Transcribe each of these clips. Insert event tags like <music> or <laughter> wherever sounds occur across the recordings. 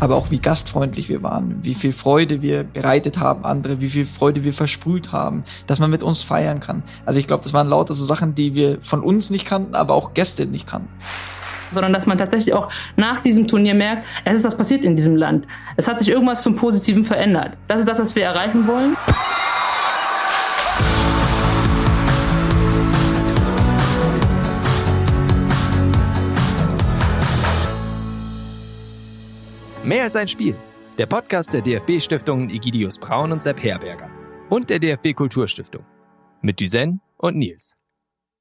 aber auch wie gastfreundlich wir waren, wie viel Freude wir bereitet haben, andere, wie viel Freude wir versprüht haben, dass man mit uns feiern kann. Also ich glaube, das waren lauter so Sachen, die wir von uns nicht kannten, aber auch Gäste nicht kannten sondern dass man tatsächlich auch nach diesem Turnier merkt, es ist was passiert in diesem Land. Es hat sich irgendwas zum Positiven verändert. Das ist das, was wir erreichen wollen. Mehr als ein Spiel. Der Podcast der DFB-Stiftungen Egidius Braun und Sepp Herberger. Und der DFB Kulturstiftung. Mit Düsen und Nils.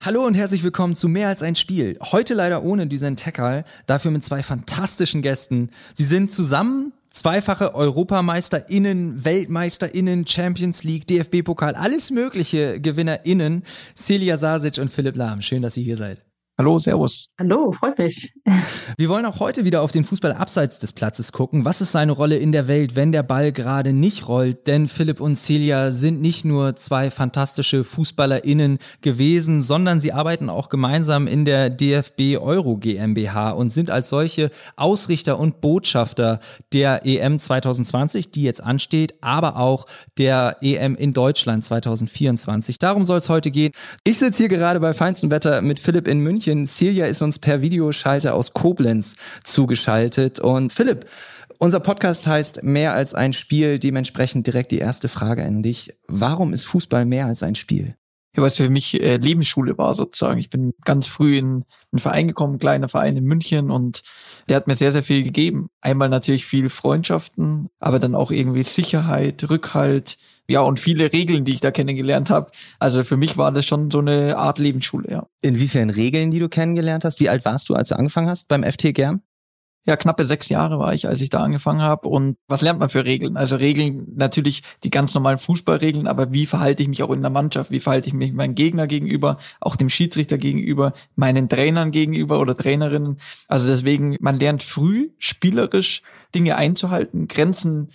Hallo und herzlich willkommen zu Mehr als ein Spiel. Heute leider ohne Düsen Tekal, dafür mit zwei fantastischen Gästen. Sie sind zusammen zweifache EuropameisterInnen, WeltmeisterInnen, Champions League, DFB-Pokal, alles mögliche GewinnerInnen. Celia Sasic und Philipp Lahm. Schön, dass ihr hier seid. Hallo, Servus. Hallo, freut mich. <laughs> Wir wollen auch heute wieder auf den Fußball abseits des Platzes gucken. Was ist seine Rolle in der Welt, wenn der Ball gerade nicht rollt? Denn Philipp und Celia sind nicht nur zwei fantastische FußballerInnen gewesen, sondern sie arbeiten auch gemeinsam in der DFB Euro GmbH und sind als solche Ausrichter und Botschafter der EM 2020, die jetzt ansteht, aber auch der EM in Deutschland 2024. Darum soll es heute gehen. Ich sitze hier gerade bei feinstem Wetter mit Philipp in München München. Silja ist uns per Videoschalter aus Koblenz zugeschaltet. Und Philipp, unser Podcast heißt Mehr als ein Spiel. Dementsprechend direkt die erste Frage an dich. Warum ist Fußball mehr als ein Spiel? Ja, was für mich äh, Lebensschule war sozusagen. Ich bin ganz früh in einen Verein gekommen, kleiner Verein in München und der hat mir sehr, sehr viel gegeben. Einmal natürlich viel Freundschaften, aber dann auch irgendwie Sicherheit, Rückhalt, ja, und viele Regeln, die ich da kennengelernt habe. Also für mich war das schon so eine Art Lebensschule, ja. Inwiefern Regeln, die du kennengelernt hast? Wie alt warst du, als du angefangen hast beim FT Gern? Ja, knappe sechs Jahre war ich, als ich da angefangen habe. Und was lernt man für Regeln? Also Regeln, natürlich die ganz normalen Fußballregeln, aber wie verhalte ich mich auch in der Mannschaft? Wie verhalte ich mich meinem Gegner gegenüber, auch dem Schiedsrichter gegenüber, meinen Trainern gegenüber oder Trainerinnen? Also deswegen, man lernt früh spielerisch Dinge einzuhalten, Grenzen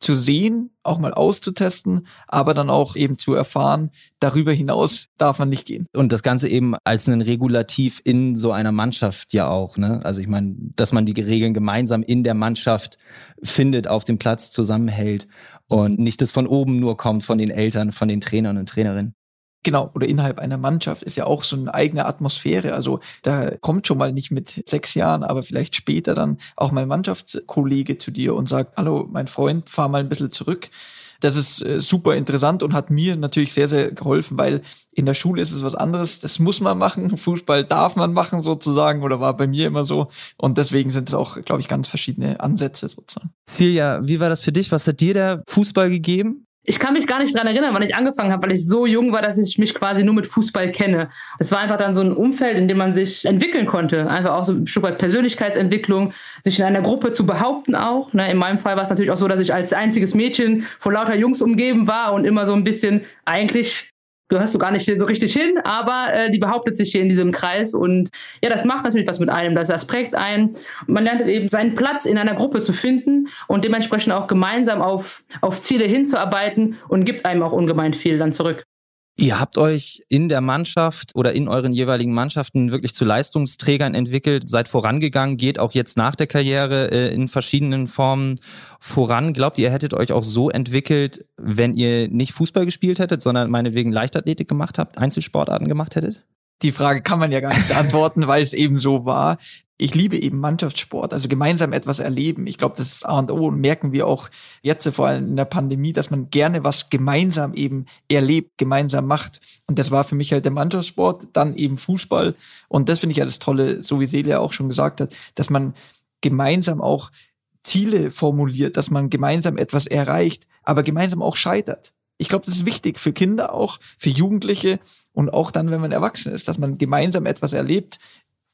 zu sehen, auch mal auszutesten, aber dann auch eben zu erfahren, darüber hinaus darf man nicht gehen. Und das Ganze eben als ein Regulativ in so einer Mannschaft ja auch, ne? Also ich meine, dass man die Regeln gemeinsam in der Mannschaft findet, auf dem Platz zusammenhält und nicht das von oben nur kommt von den Eltern, von den Trainern und Trainerinnen. Genau, oder innerhalb einer Mannschaft ist ja auch so eine eigene Atmosphäre. Also da kommt schon mal nicht mit sechs Jahren, aber vielleicht später dann auch mein Mannschaftskollege zu dir und sagt, hallo, mein Freund, fahr mal ein bisschen zurück. Das ist äh, super interessant und hat mir natürlich sehr, sehr geholfen, weil in der Schule ist es was anderes. Das muss man machen. <laughs> Fußball darf man machen sozusagen oder war bei mir immer so. Und deswegen sind es auch, glaube ich, ganz verschiedene Ansätze sozusagen. Silja, wie war das für dich? Was hat dir der Fußball gegeben? Ich kann mich gar nicht dran erinnern, wann ich angefangen habe, weil ich so jung war, dass ich mich quasi nur mit Fußball kenne. Es war einfach dann so ein Umfeld, in dem man sich entwickeln konnte. Einfach auch so ein Stück weit Persönlichkeitsentwicklung, sich in einer Gruppe zu behaupten auch. Ne, in meinem Fall war es natürlich auch so, dass ich als einziges Mädchen von lauter Jungs umgeben war und immer so ein bisschen eigentlich gehörst du gar nicht so richtig hin, aber äh, die behauptet sich hier in diesem Kreis und ja, das macht natürlich was mit einem, das, das prägt einen. Man lernt eben seinen Platz in einer Gruppe zu finden und dementsprechend auch gemeinsam auf, auf Ziele hinzuarbeiten und gibt einem auch ungemein viel dann zurück. Ihr habt euch in der Mannschaft oder in euren jeweiligen Mannschaften wirklich zu Leistungsträgern entwickelt, seid vorangegangen, geht auch jetzt nach der Karriere äh, in verschiedenen Formen voran. Glaubt ihr, ihr hättet euch auch so entwickelt, wenn ihr nicht Fußball gespielt hättet, sondern meinetwegen Leichtathletik gemacht habt, Einzelsportarten gemacht hättet? die Frage kann man ja gar nicht beantworten, weil es eben so war ich liebe eben Mannschaftssport, also gemeinsam etwas erleben. Ich glaube, das ist A und O und merken wir auch jetzt vor allem in der Pandemie, dass man gerne was gemeinsam eben erlebt, gemeinsam macht. Und das war für mich halt der Mannschaftssport, dann eben Fußball. Und das finde ich ja das Tolle, so wie Celia auch schon gesagt hat, dass man gemeinsam auch Ziele formuliert, dass man gemeinsam etwas erreicht, aber gemeinsam auch scheitert. Ich glaube, das ist wichtig für Kinder auch, für Jugendliche und auch dann, wenn man erwachsen ist, dass man gemeinsam etwas erlebt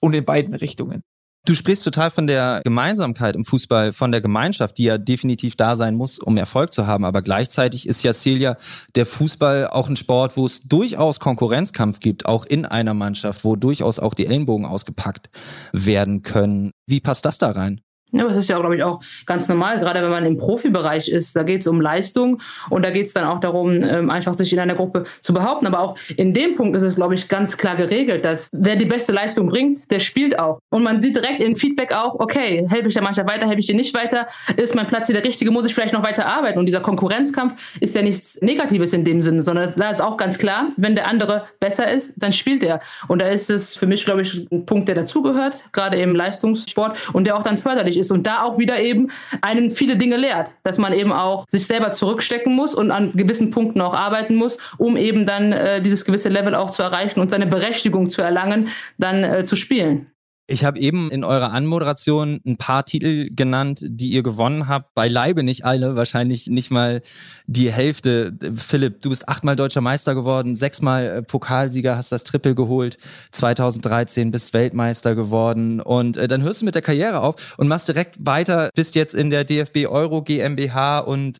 und in beiden Richtungen. Du sprichst total von der Gemeinsamkeit im Fußball, von der Gemeinschaft, die ja definitiv da sein muss, um Erfolg zu haben. Aber gleichzeitig ist ja Celia der Fußball auch ein Sport, wo es durchaus Konkurrenzkampf gibt, auch in einer Mannschaft, wo durchaus auch die Ellenbogen ausgepackt werden können. Wie passt das da rein? Ja, aber das ist ja, glaube ich, auch ganz normal, gerade wenn man im Profibereich ist. Da geht es um Leistung und da geht es dann auch darum, ähm, einfach sich in einer Gruppe zu behaupten. Aber auch in dem Punkt ist es, glaube ich, ganz klar geregelt, dass wer die beste Leistung bringt, der spielt auch. Und man sieht direkt in Feedback auch, okay, helfe ich der Mannschaft weiter, helfe ich dir nicht weiter, ist mein Platz hier der richtige, muss ich vielleicht noch weiter arbeiten. Und dieser Konkurrenzkampf ist ja nichts Negatives in dem Sinne, sondern da ist auch ganz klar, wenn der andere besser ist, dann spielt er. Und da ist es für mich, glaube ich, ein Punkt, der dazugehört, gerade im Leistungssport und der auch dann förderlich ist ist und da auch wieder eben einen viele Dinge lehrt, dass man eben auch sich selber zurückstecken muss und an gewissen Punkten auch arbeiten muss, um eben dann äh, dieses gewisse Level auch zu erreichen und seine Berechtigung zu erlangen, dann äh, zu spielen. Ich habe eben in eurer Anmoderation ein paar Titel genannt, die ihr gewonnen habt. Beileibe nicht alle, wahrscheinlich nicht mal die Hälfte. Philipp, du bist achtmal deutscher Meister geworden, sechsmal äh, Pokalsieger, hast das Triple geholt. 2013 bist Weltmeister geworden. Und äh, dann hörst du mit der Karriere auf und machst direkt weiter, bist jetzt in der DFB Euro GmbH und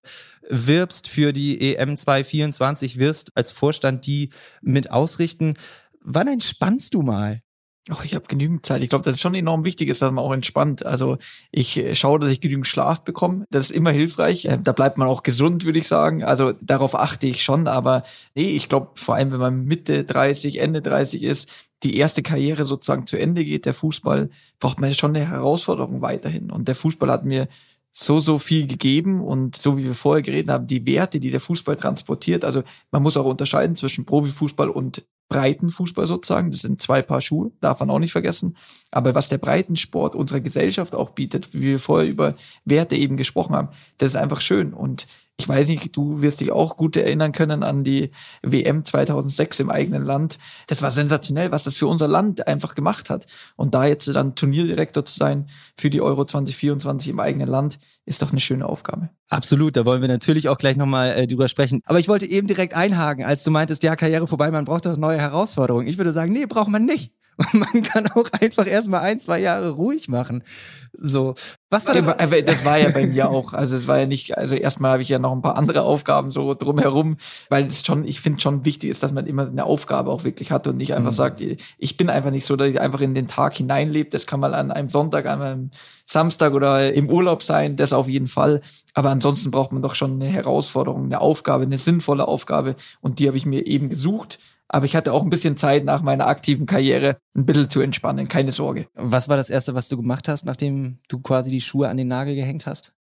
wirbst für die EM 224, wirst als Vorstand die mit ausrichten. Wann entspannst du mal? Ach, ich habe genügend Zeit. Ich glaube, das ist schon enorm wichtig, ist, dass man auch entspannt. Also ich äh, schaue, dass ich genügend Schlaf bekomme. Das ist immer hilfreich. Äh, da bleibt man auch gesund, würde ich sagen. Also darauf achte ich schon. Aber nee, ich glaube, vor allem, wenn man Mitte 30, Ende 30 ist, die erste Karriere sozusagen zu Ende geht, der Fußball, braucht man schon eine Herausforderung weiterhin. Und der Fußball hat mir so, so viel gegeben und so wie wir vorher geredet haben, die Werte, die der Fußball transportiert. Also man muss auch unterscheiden zwischen Profifußball und Breitenfußball sozusagen. Das sind zwei Paar Schuhe, darf man auch nicht vergessen. Aber was der Breitensport unserer Gesellschaft auch bietet, wie wir vorher über Werte eben gesprochen haben, das ist einfach schön. Und ich weiß nicht, du wirst dich auch gut erinnern können an die WM 2006 im eigenen Land. Das war sensationell, was das für unser Land einfach gemacht hat. Und da jetzt dann Turnierdirektor zu sein für die Euro 2024 im eigenen Land, ist doch eine schöne Aufgabe. Absolut, da wollen wir natürlich auch gleich nochmal äh, drüber sprechen. Aber ich wollte eben direkt einhaken, als du meintest, ja, Karriere vorbei, man braucht doch neue Herausforderungen. Ich würde sagen, nee, braucht man nicht. Man kann auch einfach erstmal ein, zwei Jahre ruhig machen. So. Was war das? Aber das war ja bei mir auch. Also es war ja nicht, also erstmal habe ich ja noch ein paar andere Aufgaben so drumherum, weil es schon, ich finde schon wichtig ist, dass man immer eine Aufgabe auch wirklich hat und nicht einfach mhm. sagt, ich bin einfach nicht so, dass ich einfach in den Tag hineinlebe. Das kann mal an einem Sonntag, an einem Samstag oder im Urlaub sein, das auf jeden Fall. Aber ansonsten braucht man doch schon eine Herausforderung, eine Aufgabe, eine sinnvolle Aufgabe. Und die habe ich mir eben gesucht aber ich hatte auch ein bisschen Zeit nach meiner aktiven Karriere, ein bisschen zu entspannen, keine Sorge. Was war das Erste, was du gemacht hast, nachdem du quasi die Schuhe an den Nagel gehängt hast?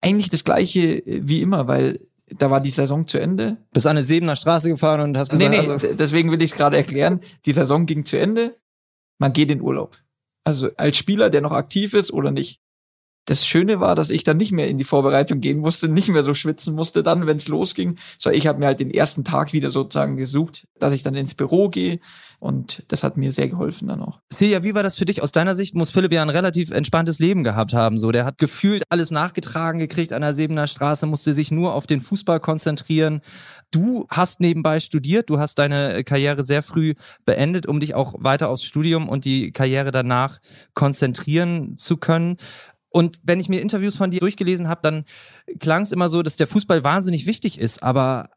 Eigentlich das Gleiche äh, wie immer, weil da war die Saison zu Ende. Bist an eine Sebener Straße gefahren und hast gesagt... Nee, nee, also deswegen will ich es gerade erklären. Die Saison ging zu Ende, man geht in Urlaub. Also als Spieler, der noch aktiv ist oder nicht das Schöne war, dass ich dann nicht mehr in die Vorbereitung gehen musste, nicht mehr so schwitzen musste dann, wenn es losging. So, ich habe mir halt den ersten Tag wieder sozusagen gesucht, dass ich dann ins Büro gehe und das hat mir sehr geholfen dann auch. Silja, wie war das für dich? Aus deiner Sicht muss Philipp ja ein relativ entspanntes Leben gehabt haben. So, der hat gefühlt alles nachgetragen gekriegt an der Sebener Straße, musste sich nur auf den Fußball konzentrieren. Du hast nebenbei studiert, du hast deine Karriere sehr früh beendet, um dich auch weiter aufs Studium und die Karriere danach konzentrieren zu können. Und wenn ich mir Interviews von dir durchgelesen habe, dann klang es immer so, dass der Fußball wahnsinnig wichtig ist, aber,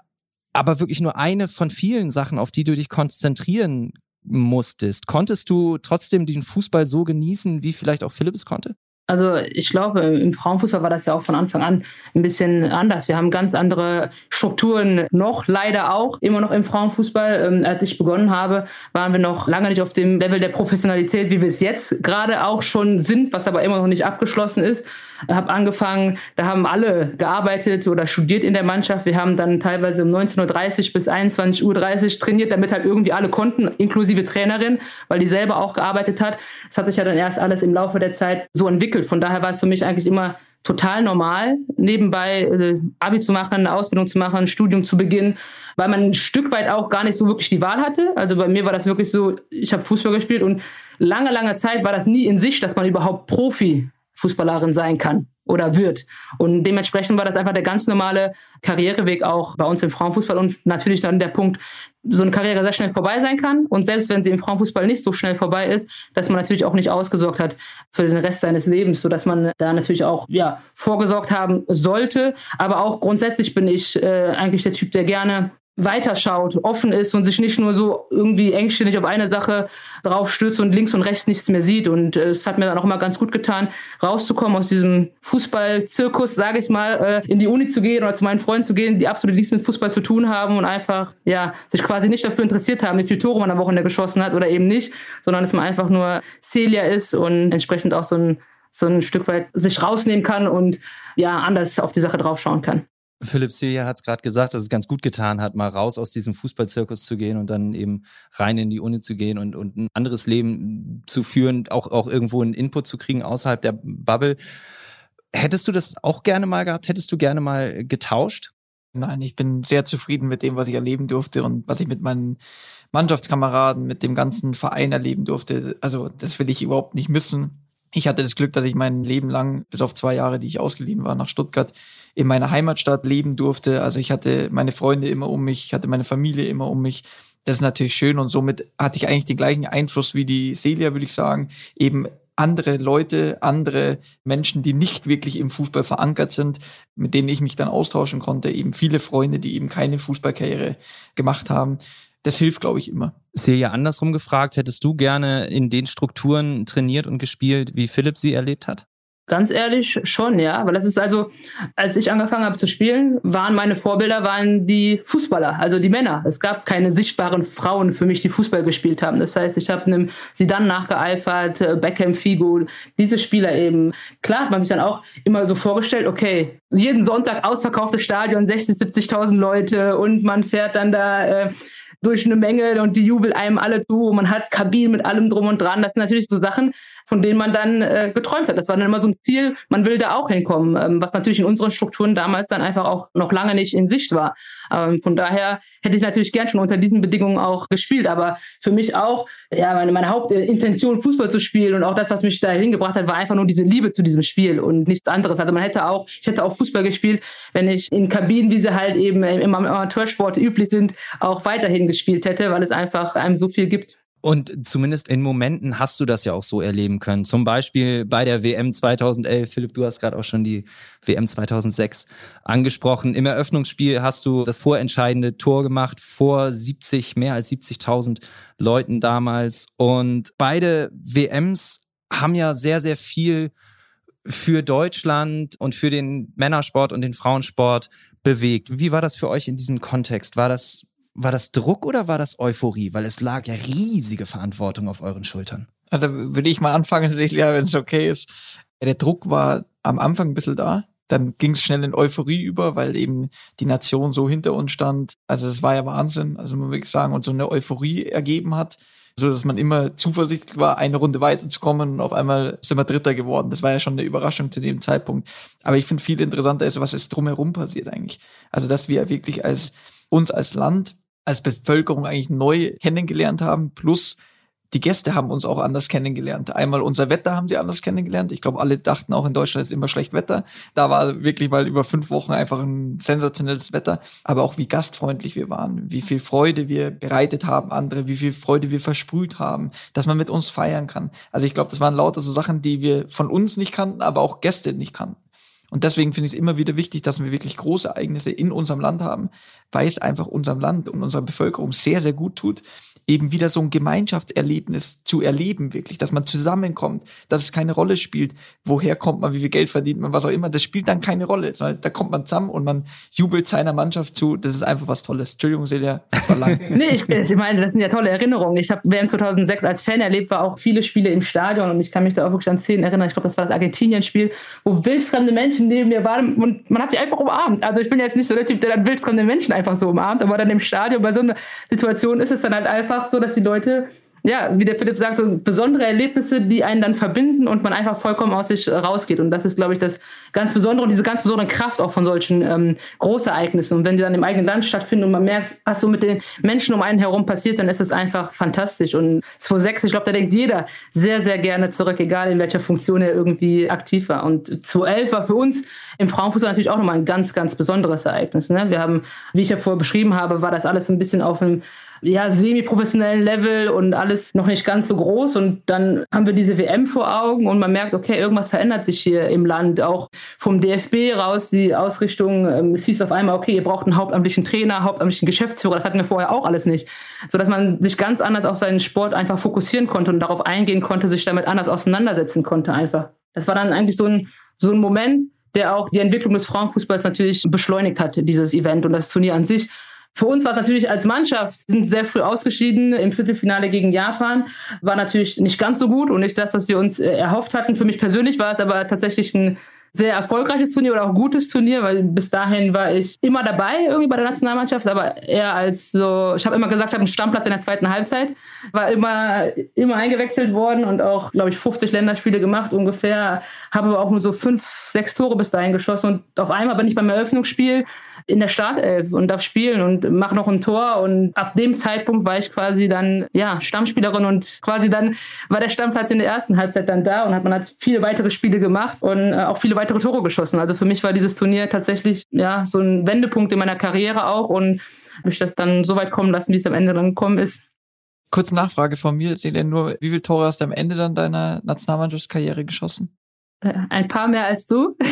aber wirklich nur eine von vielen Sachen, auf die du dich konzentrieren musstest. Konntest du trotzdem den Fußball so genießen, wie vielleicht auch Philips konnte? Also ich glaube, im Frauenfußball war das ja auch von Anfang an ein bisschen anders. Wir haben ganz andere Strukturen noch, leider auch, immer noch im Frauenfußball. Ähm, als ich begonnen habe, waren wir noch lange nicht auf dem Level der Professionalität, wie wir es jetzt gerade auch schon sind, was aber immer noch nicht abgeschlossen ist habe angefangen, da haben alle gearbeitet oder studiert in der Mannschaft. Wir haben dann teilweise um 19.30 Uhr bis 21.30 Uhr trainiert, damit halt irgendwie alle konnten, inklusive Trainerin, weil die selber auch gearbeitet hat. Das hat sich ja dann erst alles im Laufe der Zeit so entwickelt. Von daher war es für mich eigentlich immer total normal, nebenbei äh, Abi zu machen, eine Ausbildung zu machen, ein Studium zu beginnen, weil man ein Stück weit auch gar nicht so wirklich die Wahl hatte. Also bei mir war das wirklich so, ich habe Fußball gespielt und lange, lange Zeit war das nie in sich, dass man überhaupt Profi Fußballerin sein kann oder wird. Und dementsprechend war das einfach der ganz normale Karriereweg auch bei uns im Frauenfußball und natürlich dann der Punkt, so eine Karriere sehr schnell vorbei sein kann und selbst wenn sie im Frauenfußball nicht so schnell vorbei ist, dass man natürlich auch nicht ausgesorgt hat für den Rest seines Lebens, sodass man da natürlich auch ja vorgesorgt haben sollte. Aber auch grundsätzlich bin ich äh, eigentlich der Typ, der gerne weiterschaut, offen ist und sich nicht nur so irgendwie engständig auf eine Sache drauf stürzt und links und rechts nichts mehr sieht. Und äh, es hat mir dann auch immer ganz gut getan, rauszukommen aus diesem Fußballzirkus, sage ich mal, äh, in die Uni zu gehen oder zu meinen Freunden zu gehen, die absolut nichts mit Fußball zu tun haben und einfach ja sich quasi nicht dafür interessiert haben, wie viele Tore man am Wochenende geschossen hat oder eben nicht, sondern dass man einfach nur Celia ist und entsprechend auch so ein so ein Stück weit sich rausnehmen kann und ja anders auf die Sache draufschauen kann. Philipp Silja hat es gerade gesagt, dass es ganz gut getan hat, mal raus aus diesem Fußballzirkus zu gehen und dann eben rein in die Uni zu gehen und, und ein anderes Leben zu führen, auch, auch irgendwo einen Input zu kriegen außerhalb der Bubble. Hättest du das auch gerne mal gehabt? Hättest du gerne mal getauscht? Nein, ich bin sehr zufrieden mit dem, was ich erleben durfte und was ich mit meinen Mannschaftskameraden, mit dem ganzen Verein erleben durfte. Also das will ich überhaupt nicht missen. Ich hatte das Glück, dass ich mein Leben lang, bis auf zwei Jahre, die ich ausgeliehen war nach Stuttgart, in meiner Heimatstadt leben durfte. Also ich hatte meine Freunde immer um mich, ich hatte meine Familie immer um mich. Das ist natürlich schön und somit hatte ich eigentlich den gleichen Einfluss wie die Celia, würde ich sagen. Eben andere Leute, andere Menschen, die nicht wirklich im Fußball verankert sind, mit denen ich mich dann austauschen konnte. Eben viele Freunde, die eben keine Fußballkarriere gemacht haben. Das hilft, glaube ich, immer. Celia, andersrum gefragt, hättest du gerne in den Strukturen trainiert und gespielt, wie Philipp sie erlebt hat? Ganz ehrlich schon, ja. Weil das ist also, als ich angefangen habe zu spielen, waren meine Vorbilder waren die Fußballer, also die Männer. Es gab keine sichtbaren Frauen für mich, die Fußball gespielt haben. Das heißt, ich habe einem dann nachgeeifert, äh, Beckham, Figo, diese Spieler eben. Klar hat man sich dann auch immer so vorgestellt, okay, jeden Sonntag ausverkauftes Stadion, 60, 70.000 Leute und man fährt dann da äh, durch eine Menge und die jubeln einem alle zu man hat Kabinen mit allem drum und dran. Das sind natürlich so Sachen, von denen man dann äh, geträumt hat. Das war dann immer so ein Ziel, man will da auch hinkommen, ähm, was natürlich in unseren Strukturen damals dann einfach auch noch lange nicht in Sicht war. Ähm, von daher hätte ich natürlich gern schon unter diesen Bedingungen auch gespielt, aber für mich auch, ja, meine, meine Hauptintention, Fußball zu spielen und auch das, was mich da hingebracht hat, war einfach nur diese Liebe zu diesem Spiel und nichts anderes. Also man hätte auch, ich hätte auch Fußball gespielt, wenn ich in Kabinen, wie sie halt eben im Amateursport üblich sind, auch weiterhin gespielt hätte, weil es einfach einem so viel gibt. Und zumindest in Momenten hast du das ja auch so erleben können. Zum Beispiel bei der WM 2011. Philipp, du hast gerade auch schon die WM 2006 angesprochen. Im Eröffnungsspiel hast du das vorentscheidende Tor gemacht vor 70, mehr als 70.000 Leuten damals. Und beide WMs haben ja sehr, sehr viel für Deutschland und für den Männersport und den Frauensport bewegt. Wie war das für euch in diesem Kontext? War das war das Druck oder war das Euphorie? Weil es lag ja riesige Verantwortung auf euren Schultern. Also würde ich mal anfangen, <laughs> wenn es okay ist. Der Druck war am Anfang ein bisschen da. Dann ging es schnell in Euphorie über, weil eben die Nation so hinter uns stand. Also es war ja Wahnsinn, also man wirklich sagen, und so eine Euphorie ergeben hat, so dass man immer zuversichtlich war, eine Runde weiterzukommen und auf einmal sind wir Dritter geworden. Das war ja schon eine Überraschung zu dem Zeitpunkt. Aber ich finde viel interessanter ist, was ist drumherum passiert eigentlich. Also dass wir wirklich als uns als Land als Bevölkerung eigentlich neu kennengelernt haben, plus die Gäste haben uns auch anders kennengelernt. Einmal unser Wetter haben sie anders kennengelernt. Ich glaube, alle dachten auch in Deutschland ist immer schlecht Wetter. Da war wirklich mal über fünf Wochen einfach ein sensationelles Wetter. Aber auch wie gastfreundlich wir waren, wie viel Freude wir bereitet haben, andere, wie viel Freude wir versprüht haben, dass man mit uns feiern kann. Also ich glaube, das waren lauter so Sachen, die wir von uns nicht kannten, aber auch Gäste nicht kannten. Und deswegen finde ich es immer wieder wichtig, dass wir wirklich große Ereignisse in unserem Land haben, weil es einfach unserem Land und unserer Bevölkerung sehr, sehr gut tut, eben wieder so ein Gemeinschaftserlebnis zu erleben, wirklich, dass man zusammenkommt, dass es keine Rolle spielt, woher kommt man, wie viel Geld verdient man, was auch immer, das spielt dann keine Rolle, sondern da kommt man zusammen und man jubelt seiner Mannschaft zu, das ist einfach was Tolles. Entschuldigung, Celia, das war lang. <laughs> nee, ich, ich meine, das sind ja tolle Erinnerungen. Ich habe während 2006 als Fan erlebt, war auch viele Spiele im Stadion und ich kann mich da auch wirklich an Szenen erinnern, ich glaube, das war das Argentinien-Spiel, wo wildfremde Menschen neben mir waren und man hat sie einfach umarmt. Also ich bin jetzt nicht so der Typ, der dann wildfremde Menschen einfach so umarmt, aber dann im Stadion bei so einer Situation ist es dann halt einfach einfach so, dass die Leute ja, wie der Philipp sagt, so besondere Erlebnisse, die einen dann verbinden und man einfach vollkommen aus sich rausgeht. Und das ist, glaube ich, das ganz Besondere und diese ganz besondere Kraft auch von solchen ähm, Großereignissen. Und wenn die dann im eigenen Land stattfinden und man merkt, was so mit den Menschen um einen herum passiert, dann ist es einfach fantastisch. Und 2006, ich glaube, da denkt jeder sehr, sehr gerne zurück, egal in welcher Funktion er irgendwie aktiv war. Und 2011 war für uns im Frauenfußball natürlich auch nochmal ein ganz, ganz besonderes Ereignis. Ne? Wir haben, wie ich ja vorher beschrieben habe, war das alles so ein bisschen auf einem ja, semi-professionellen Level und alles noch nicht ganz so groß. Und dann haben wir diese WM vor Augen und man merkt, okay, irgendwas verändert sich hier im Land. Auch vom DFB raus, die Ausrichtung, ähm, es hieß auf einmal, okay, ihr braucht einen hauptamtlichen Trainer, hauptamtlichen Geschäftsführer. Das hatten wir vorher auch alles nicht. Sodass man sich ganz anders auf seinen Sport einfach fokussieren konnte und darauf eingehen konnte, sich damit anders auseinandersetzen konnte einfach. Das war dann eigentlich so ein, so ein Moment, der auch die Entwicklung des Frauenfußballs natürlich beschleunigt hat, dieses Event und das Turnier an sich. Für uns war es natürlich als Mannschaft, sind sehr früh ausgeschieden im Viertelfinale gegen Japan, war natürlich nicht ganz so gut und nicht das, was wir uns äh, erhofft hatten. Für mich persönlich war es aber tatsächlich ein sehr erfolgreiches Turnier oder auch gutes Turnier, weil bis dahin war ich immer dabei irgendwie bei der Nationalmannschaft, aber eher als so, ich habe immer gesagt, ich habe einen Stammplatz in der zweiten Halbzeit, war immer, immer eingewechselt worden und auch, glaube ich, 50 Länderspiele gemacht ungefähr, habe aber auch nur so fünf, sechs Tore bis dahin geschossen und auf einmal bin ich beim Eröffnungsspiel in der Startelf und darf spielen und mache noch ein Tor. Und ab dem Zeitpunkt war ich quasi dann ja Stammspielerin und quasi dann war der Stammplatz in der ersten Halbzeit dann da und hat man hat viele weitere Spiele gemacht und äh, auch viele weitere Tore geschossen. Also für mich war dieses Turnier tatsächlich ja so ein Wendepunkt in meiner Karriere auch und habe ich das dann so weit kommen lassen, wie es am Ende dann gekommen ist. Kurze Nachfrage von mir, Selen, nur wie viele Tore hast du am Ende dann deiner Nationalmannschaftskarriere geschossen? Äh, ein paar mehr als du. <laughs>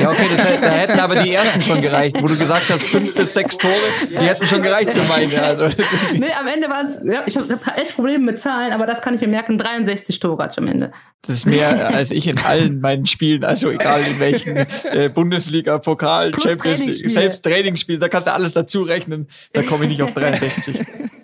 Ja, okay, das, da hätten aber die ersten schon gereicht, wo du gesagt hast, fünf bis sechs Tore, die hätten schon gereicht für meine. Also. <laughs> Nee, am Ende waren es, ja, ich habe echt Probleme mit Zahlen, aber das kann ich mir merken, 63 Tore am Ende. Das ist mehr als ich in allen meinen Spielen, also egal in welchen äh, Bundesliga, Pokal, Plus Champions League, selbst Trainingsspiel, da kannst du alles dazu rechnen, da komme ich nicht auf 63. <laughs>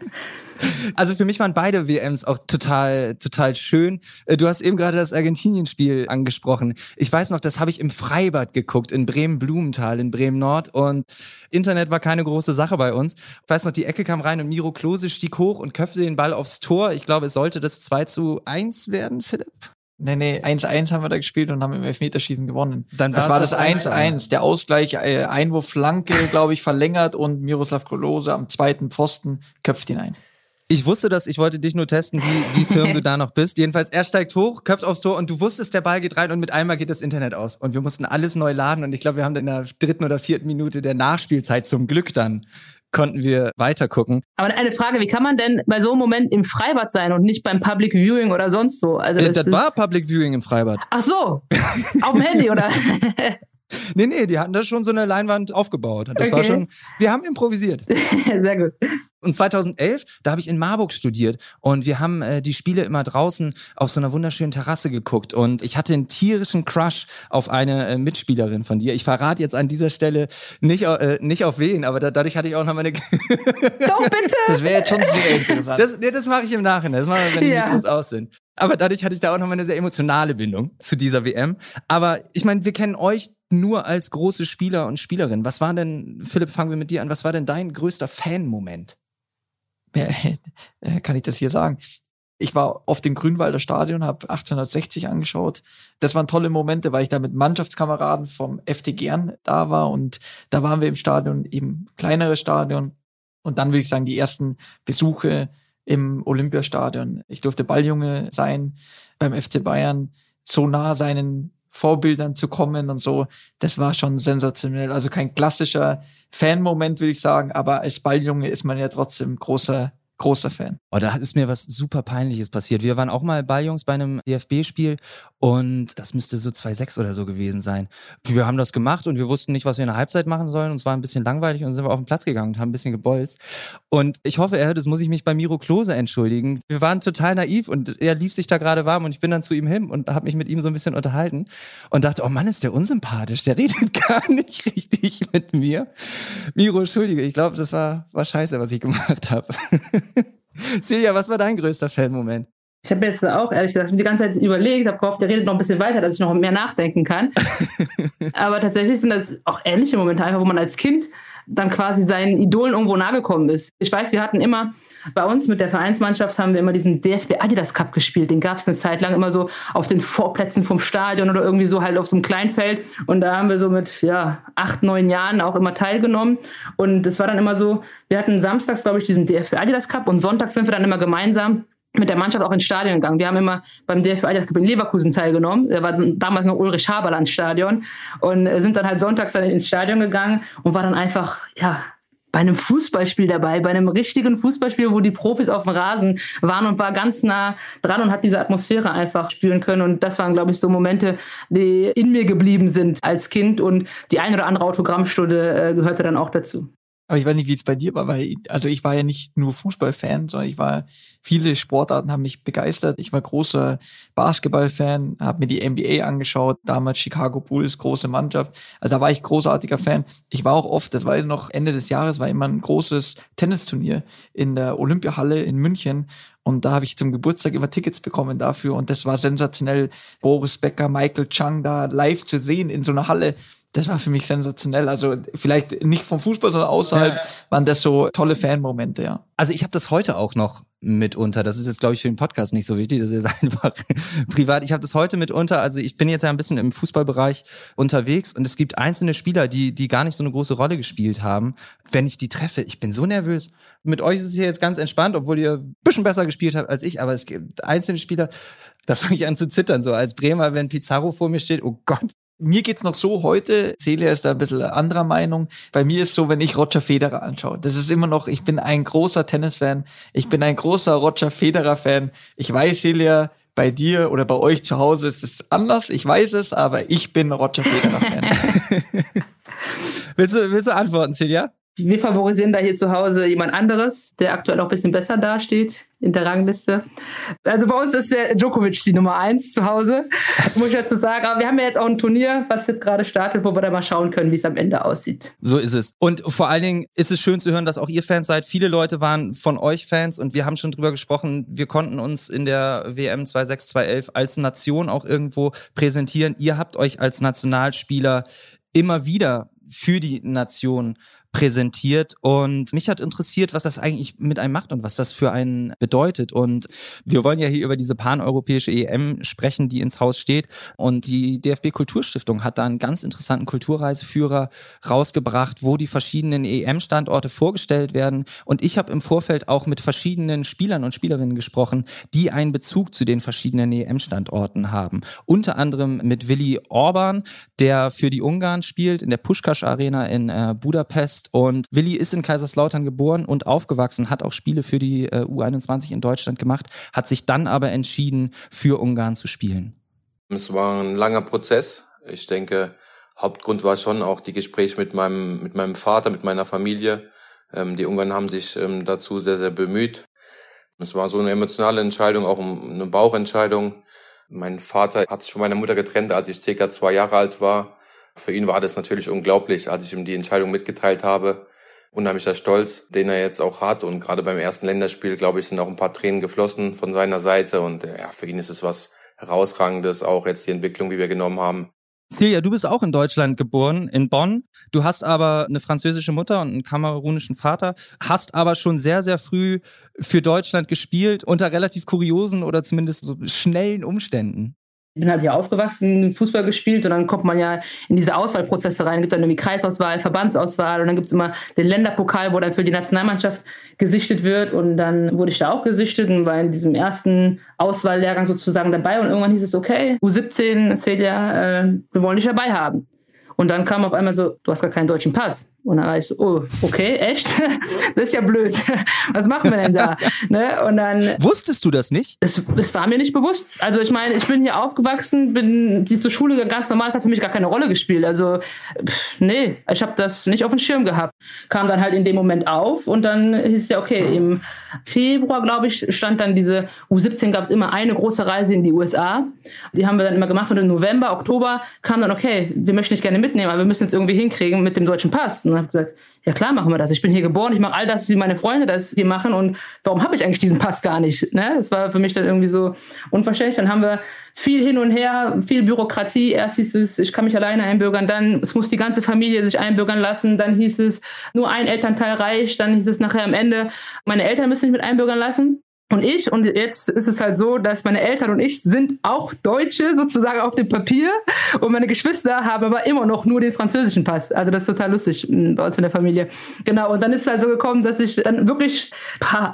Also für mich waren beide WMs auch total, total schön. Äh, du hast eben gerade das Argentinien-Spiel angesprochen. Ich weiß noch, das habe ich im Freibad geguckt, in Bremen-Blumenthal, in Bremen-Nord. Und Internet war keine große Sache bei uns. Ich weiß noch, die Ecke kam rein und Miro Klose stieg hoch und köpfte den Ball aufs Tor. Ich glaube, es sollte das 2 zu 1 werden, Philipp. Nee, nee, 1-1 haben wir da gespielt und haben im Elfmeterschießen gewonnen. Dann das war das 1-1. Der Ausgleich, äh, Einwurf, Flanke, <laughs> glaube ich, verlängert und Miroslav Klose am zweiten Pfosten köpft ihn ein. Ich wusste das, ich wollte dich nur testen, wie, wie firm du <laughs> da noch bist. Jedenfalls, er steigt hoch, köpft aufs Tor und du wusstest, der Ball geht rein und mit einmal geht das Internet aus. Und wir mussten alles neu laden und ich glaube, wir haben in der dritten oder vierten Minute der Nachspielzeit zum Glück dann konnten wir weitergucken. Aber eine Frage, wie kann man denn bei so einem Moment im Freibad sein und nicht beim Public Viewing oder sonst wo? Also das, das war Public Viewing im Freibad. Ach so, auf dem Handy oder? <laughs> <laughs> Nee, nee, die hatten da schon so eine Leinwand aufgebaut. Das okay. war schon, wir haben improvisiert. Sehr gut. Und 2011, da habe ich in Marburg studiert und wir haben äh, die Spiele immer draußen auf so einer wunderschönen Terrasse geguckt und ich hatte einen tierischen Crush auf eine äh, Mitspielerin von dir. Ich verrate jetzt an dieser Stelle nicht, äh, nicht auf wen, aber da, dadurch hatte ich auch noch meine... <laughs> Doch, bitte! Das wäre jetzt schon sehr interessant. Das, nee, das mache ich im Nachhinein, das machen wir, wenn ja. die Mikros aus sind. Aber dadurch hatte ich da auch noch mal eine sehr emotionale Bindung zu dieser WM. Aber ich meine, wir kennen euch nur als große Spieler und Spielerin. Was war denn, Philipp, fangen wir mit dir an, was war denn dein größter Fan-Moment? <laughs> Kann ich das hier sagen? Ich war auf dem Grünwalder Stadion, habe 1860 angeschaut. Das waren tolle Momente, weil ich da mit Mannschaftskameraden vom FT Gern da war und da waren wir im Stadion, eben kleinere Stadion. Und dann würde ich sagen, die ersten Besuche im Olympiastadion. Ich durfte Balljunge sein beim FC Bayern, so nah seinen Vorbildern zu kommen und so. Das war schon sensationell. Also kein klassischer Fan-Moment, würde ich sagen, aber als Balljunge ist man ja trotzdem großer großer Fan. Oh, da ist mir was super Peinliches passiert. Wir waren auch mal Balljungs bei einem DFB-Spiel und das müsste so 2-6 oder so gewesen sein. Wir haben das gemacht und wir wussten nicht, was wir in der Halbzeit machen sollen. Und es war ein bisschen langweilig und sind wir auf den Platz gegangen und haben ein bisschen gebolzt. Und ich hoffe, er das muss ich mich bei Miro Klose entschuldigen. Wir waren total naiv und er lief sich da gerade warm und ich bin dann zu ihm hin und habe mich mit ihm so ein bisschen unterhalten und dachte, oh Mann, ist der unsympathisch. Der redet <laughs> gar nicht richtig mit mir. Miro, entschuldige, ich glaube, das war, war scheiße, was ich gemacht habe. <laughs> <laughs> Silja, was war dein größter Fan-Moment? Ich habe jetzt auch ehrlich gesagt die ganze Zeit überlegt, habe gehofft, der redet noch ein bisschen weiter, dass ich noch mehr nachdenken kann. <laughs> Aber tatsächlich sind das auch ähnliche Momente, einfach wo man als Kind dann quasi seinen Idolen irgendwo nahe gekommen ist. Ich weiß, wir hatten immer, bei uns mit der Vereinsmannschaft haben wir immer diesen DFB Adidas Cup gespielt. Den gab es eine Zeit lang immer so auf den Vorplätzen vom Stadion oder irgendwie so halt auf so einem Kleinfeld. Und da haben wir so mit ja, acht, neun Jahren auch immer teilgenommen. Und es war dann immer so, wir hatten samstags, glaube ich, diesen DFB Adidas Cup und sonntags sind wir dann immer gemeinsam mit der Mannschaft auch ins Stadion gegangen. Wir haben immer beim DFB Cup in Leverkusen teilgenommen. Da war damals noch Ulrich Haberland Stadion und sind dann halt sonntags dann ins Stadion gegangen und war dann einfach, ja, bei einem Fußballspiel dabei, bei einem richtigen Fußballspiel, wo die Profis auf dem Rasen waren und war ganz nah dran und hat diese Atmosphäre einfach spüren können. Und das waren, glaube ich, so Momente, die in mir geblieben sind als Kind. Und die eine oder andere Autogrammstunde äh, gehörte dann auch dazu. Aber ich weiß nicht, wie es bei dir war, weil also ich war ja nicht nur Fußballfan, sondern ich war viele Sportarten haben mich begeistert. Ich war großer Basketballfan, habe mir die NBA angeschaut, damals Chicago Bulls, große Mannschaft. Also da war ich großartiger Fan. Ich war auch oft, das war noch Ende des Jahres, war immer ein großes Tennisturnier in der Olympiahalle in München und da habe ich zum Geburtstag immer Tickets bekommen dafür und das war sensationell, Boris Becker, Michael Chang da live zu sehen in so einer Halle das war für mich sensationell. Also vielleicht nicht vom Fußball, sondern außerhalb ja. waren das so tolle Fanmomente, ja. Also ich habe das heute auch noch mitunter. Das ist jetzt, glaube ich, für den Podcast nicht so wichtig. Das ist jetzt <laughs> einfach privat. Ich habe das heute mitunter. Also ich bin jetzt ja ein bisschen im Fußballbereich unterwegs und es gibt einzelne Spieler, die, die gar nicht so eine große Rolle gespielt haben. Wenn ich die treffe, ich bin so nervös. Mit euch ist es hier jetzt ganz entspannt, obwohl ihr ein bisschen besser gespielt habt als ich. Aber es gibt einzelne Spieler, da fange ich an zu zittern. So als Bremer, wenn Pizarro vor mir steht, oh Gott, mir geht's noch so heute, Celia ist da ein bisschen anderer Meinung. Bei mir ist so, wenn ich Roger Federer anschaue, das ist immer noch, ich bin ein großer Tennisfan, ich bin ein großer Roger Federer-Fan. Ich weiß, Celia, bei dir oder bei euch zu Hause ist es anders, ich weiß es, aber ich bin Roger Federer-Fan. <laughs> willst, du, willst du antworten, Celia? Wir favorisieren da hier zu Hause jemand anderes, der aktuell auch ein bisschen besser dasteht in der Rangliste. Also bei uns ist der Djokovic die Nummer eins zu Hause, muss ich dazu sagen. Aber wir haben ja jetzt auch ein Turnier, was jetzt gerade startet, wo wir da mal schauen können, wie es am Ende aussieht. So ist es. Und vor allen Dingen ist es schön zu hören, dass auch ihr Fans seid. Viele Leute waren von euch Fans und wir haben schon drüber gesprochen. Wir konnten uns in der WM 26211 als Nation auch irgendwo präsentieren. Ihr habt euch als Nationalspieler immer wieder für die Nation präsentiert. Und mich hat interessiert, was das eigentlich mit einem macht und was das für einen bedeutet. Und wir wollen ja hier über diese paneuropäische EM sprechen, die ins Haus steht. Und die DFB Kulturstiftung hat da einen ganz interessanten Kulturreiseführer rausgebracht, wo die verschiedenen EM-Standorte vorgestellt werden. Und ich habe im Vorfeld auch mit verschiedenen Spielern und Spielerinnen gesprochen, die einen Bezug zu den verschiedenen EM-Standorten haben. Unter anderem mit Willi Orban, der für die Ungarn spielt in der Pushkash Arena in äh, Budapest ist. Und Willi ist in Kaiserslautern geboren und aufgewachsen, hat auch Spiele für die äh, U21 in Deutschland gemacht, hat sich dann aber entschieden, für Ungarn zu spielen. Es war ein langer Prozess. Ich denke, Hauptgrund war schon auch die Gespräche mit meinem, mit meinem Vater, mit meiner Familie. Ähm, die Ungarn haben sich ähm, dazu sehr, sehr bemüht. Es war so eine emotionale Entscheidung, auch eine Bauchentscheidung. Mein Vater hat sich von meiner Mutter getrennt, als ich circa zwei Jahre alt war. Für ihn war das natürlich unglaublich, als ich ihm die Entscheidung mitgeteilt habe. Unheimlicher Stolz, den er jetzt auch hat. Und gerade beim ersten Länderspiel, glaube ich, sind auch ein paar Tränen geflossen von seiner Seite. Und ja, für ihn ist es was herausragendes, auch jetzt die Entwicklung, die wir genommen haben. Silja, du bist auch in Deutschland geboren, in Bonn. Du hast aber eine französische Mutter und einen kamerunischen Vater, hast aber schon sehr, sehr früh für Deutschland gespielt, unter relativ kuriosen oder zumindest so schnellen Umständen bin halt hier aufgewachsen, Fußball gespielt und dann kommt man ja in diese Auswahlprozesse rein. Es gibt dann irgendwie Kreisauswahl, Verbandsauswahl und dann gibt es immer den Länderpokal, wo dann für die Nationalmannschaft gesichtet wird und dann wurde ich da auch gesichtet und war in diesem ersten Auswahllehrgang sozusagen dabei und irgendwann hieß es, okay, U17, Celia, äh, wir wollen dich dabei haben. Und dann kam auf einmal so, du hast gar keinen deutschen Pass. Und dann war ich so, oh, okay, echt? <laughs> Das ist ja blöd. <laughs> Was machen wir denn da? <laughs> ne? Und dann. Wusstest du das nicht? Es, es war mir nicht bewusst. Also ich meine, ich bin hier aufgewachsen, bin die zur Schule ganz normal, das hat für mich gar keine Rolle gespielt. Also, pff, nee, ich habe das nicht auf dem Schirm gehabt. Kam dann halt in dem Moment auf und dann hieß es ja, okay, im Februar, glaube ich, stand dann diese U17 gab es immer eine große Reise in die USA. Die haben wir dann immer gemacht und im November, Oktober kam dann, okay, wir möchten dich gerne mitnehmen, aber wir müssen jetzt irgendwie hinkriegen mit dem deutschen Pass. Und dann habe ich gesagt, ja klar machen wir das. Ich bin hier geboren, ich mache all das, wie meine Freunde das hier machen und warum habe ich eigentlich diesen Pass gar nicht? Ne? Das war für mich dann irgendwie so unverständlich. Dann haben wir viel hin und her, viel Bürokratie. Erst hieß es, ich kann mich alleine einbürgern, dann es muss die ganze Familie sich einbürgern lassen, dann hieß es, nur ein Elternteil reicht, dann hieß es nachher am Ende, meine Eltern müssen sich mit einbürgern lassen. Und ich, und jetzt ist es halt so, dass meine Eltern und ich sind auch Deutsche sozusagen auf dem Papier und meine Geschwister haben aber immer noch nur den französischen Pass. Also das ist total lustig hm, bei uns in der Familie. Genau, und dann ist es halt so gekommen, dass ich dann wirklich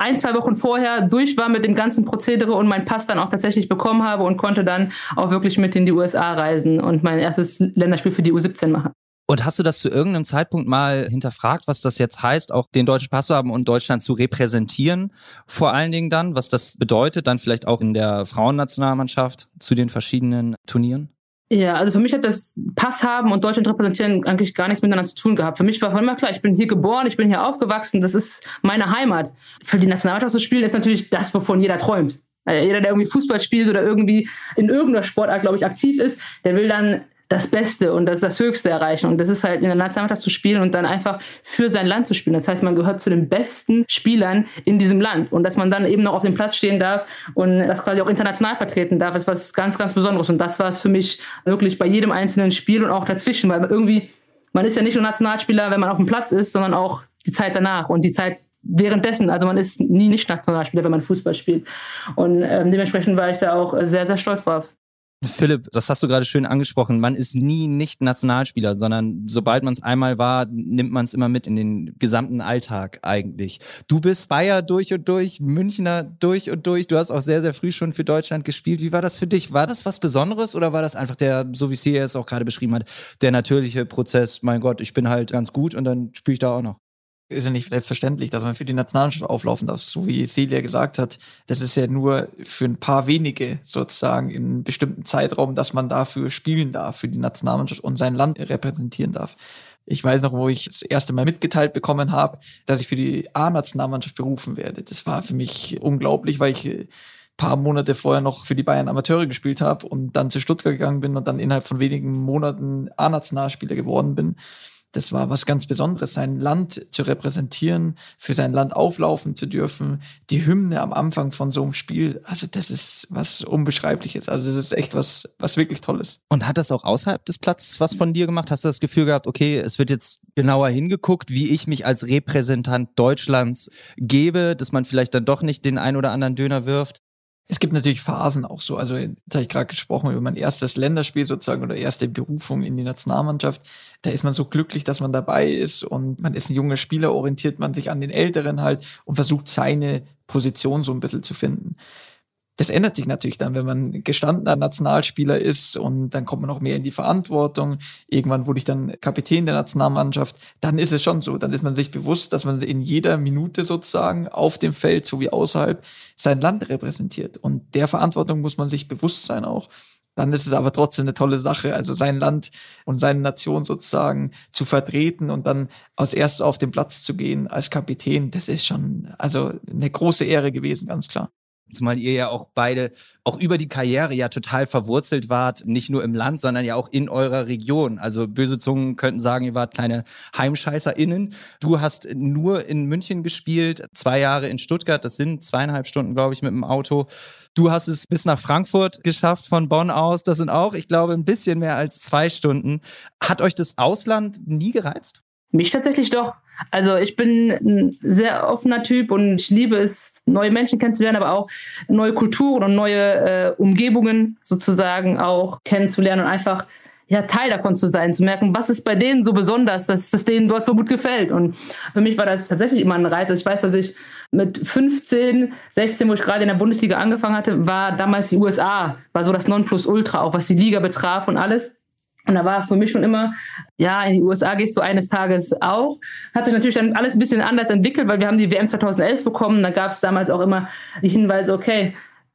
ein, zwei Wochen vorher durch war mit dem ganzen Prozedere und meinen Pass dann auch tatsächlich bekommen habe und konnte dann auch wirklich mit in die USA reisen und mein erstes Länderspiel für die U17 machen. Und hast du das zu irgendeinem Zeitpunkt mal hinterfragt, was das jetzt heißt, auch den deutschen Pass zu haben und Deutschland zu repräsentieren? Vor allen Dingen dann, was das bedeutet, dann vielleicht auch in der Frauennationalmannschaft zu den verschiedenen Turnieren? Ja, also für mich hat das Pass haben und Deutschland repräsentieren eigentlich gar nichts miteinander zu tun gehabt. Für mich war von immer klar, ich bin hier geboren, ich bin hier aufgewachsen, das ist meine Heimat. Für die Nationalmannschaft zu spielen ist natürlich das, wovon jeder träumt. Also jeder, der irgendwie Fußball spielt oder irgendwie in irgendeiner Sportart, glaube ich, aktiv ist, der will dann das Beste und das, das Höchste erreichen. Und das ist halt in der Nationalmannschaft zu spielen und dann einfach für sein Land zu spielen. Das heißt, man gehört zu den besten Spielern in diesem Land. Und dass man dann eben noch auf dem Platz stehen darf und das quasi auch international vertreten darf, ist was ganz, ganz Besonderes. Und das war es für mich wirklich bei jedem einzelnen Spiel und auch dazwischen, weil irgendwie, man ist ja nicht nur Nationalspieler, wenn man auf dem Platz ist, sondern auch die Zeit danach und die Zeit währenddessen. Also man ist nie nicht Nationalspieler, wenn man Fußball spielt. Und ähm, dementsprechend war ich da auch sehr, sehr stolz drauf. Philipp, das hast du gerade schön angesprochen. Man ist nie nicht Nationalspieler, sondern sobald man es einmal war, nimmt man es immer mit in den gesamten Alltag eigentlich. Du bist Bayer durch und durch, Münchner durch und durch. Du hast auch sehr, sehr früh schon für Deutschland gespielt. Wie war das für dich? War das was Besonderes oder war das einfach der, so wie es auch gerade beschrieben hat, der natürliche Prozess? Mein Gott, ich bin halt ganz gut und dann spiele ich da auch noch ist ja nicht selbstverständlich, dass man für die Nationalmannschaft auflaufen darf. So wie Celia gesagt hat, das ist ja nur für ein paar wenige sozusagen in einem bestimmten Zeitraum, dass man dafür spielen darf, für die Nationalmannschaft und sein Land repräsentieren darf. Ich weiß noch, wo ich das erste Mal mitgeteilt bekommen habe, dass ich für die A-Nationalmannschaft berufen werde. Das war für mich unglaublich, weil ich paar Monate vorher noch für die Bayern Amateure gespielt habe und dann zu Stuttgart gegangen bin und dann innerhalb von wenigen Monaten A-Nationalspieler geworden bin das war was ganz Besonderes, sein Land zu repräsentieren, für sein Land auflaufen zu dürfen. Die Hymne am Anfang von so einem Spiel, also das ist was Unbeschreibliches. Also das ist echt was, was wirklich Tolles. Und hat das auch außerhalb des Platzes was von dir gemacht? Hast du das Gefühl gehabt, okay, es wird jetzt genauer hingeguckt, wie ich mich als Repräsentant Deutschlands gebe, dass man vielleicht dann doch nicht den ein oder anderen Döner wirft? Es gibt natürlich Phasen auch so. Also, jetzt habe ich gerade gesprochen über mein erstes Länderspiel sozusagen oder erste Berufung in die Nationalmannschaft. Da ist man so glücklich, dass man dabei ist und man ist ein junger Spieler, orientiert man sich an den Älteren halt und versucht seine Position so ein bisschen zu finden das ändert sich natürlich dann, wenn man gestandener Nationalspieler ist und dann kommt man auch mehr in die Verantwortung. Irgendwann wurde ich dann Kapitän der Nationalmannschaft. Dann ist es schon so, dann ist man sich bewusst, dass man in jeder Minute sozusagen auf dem Feld sowie außerhalb sein Land repräsentiert. Und der Verantwortung muss man sich bewusst sein auch. Dann ist es aber trotzdem eine tolle Sache, also sein Land und seine Nation sozusagen zu vertreten und dann als erstes auf den Platz zu gehen als Kapitän. Das ist schon also eine große Ehre gewesen, ganz klar. Zumal ihr ja auch beide auch über die Karriere ja total verwurzelt wart, nicht nur im Land, sondern ja auch in eurer Region. Also böse Zungen könnten sagen, ihr wart kleine HeimscheißerInnen. Du hast nur in München gespielt, zwei Jahre in Stuttgart, das sind zweieinhalb Stunden, glaube ich, mit dem Auto. Du hast es bis nach Frankfurt geschafft von Bonn aus. Das sind auch, ich glaube, ein bisschen mehr als zwei Stunden. Hat euch das Ausland nie gereizt? Mich tatsächlich doch. Also ich bin ein sehr offener Typ und ich liebe es, neue Menschen kennenzulernen, aber auch neue Kulturen und neue äh, Umgebungen sozusagen auch kennenzulernen und einfach ja, Teil davon zu sein, zu merken, was ist bei denen so besonders, dass es denen dort so gut gefällt. Und für mich war das tatsächlich immer ein Reiz. Also ich weiß, dass ich mit 15, 16, wo ich gerade in der Bundesliga angefangen hatte, war damals die USA, war so das Nonplusultra, auch was die Liga betraf und alles. Und da war für mich schon immer, ja, in die USA gehst du eines Tages auch. Hat sich natürlich dann alles ein bisschen anders entwickelt, weil wir haben die WM 2011 bekommen. Da gab es damals auch immer die Hinweise, okay,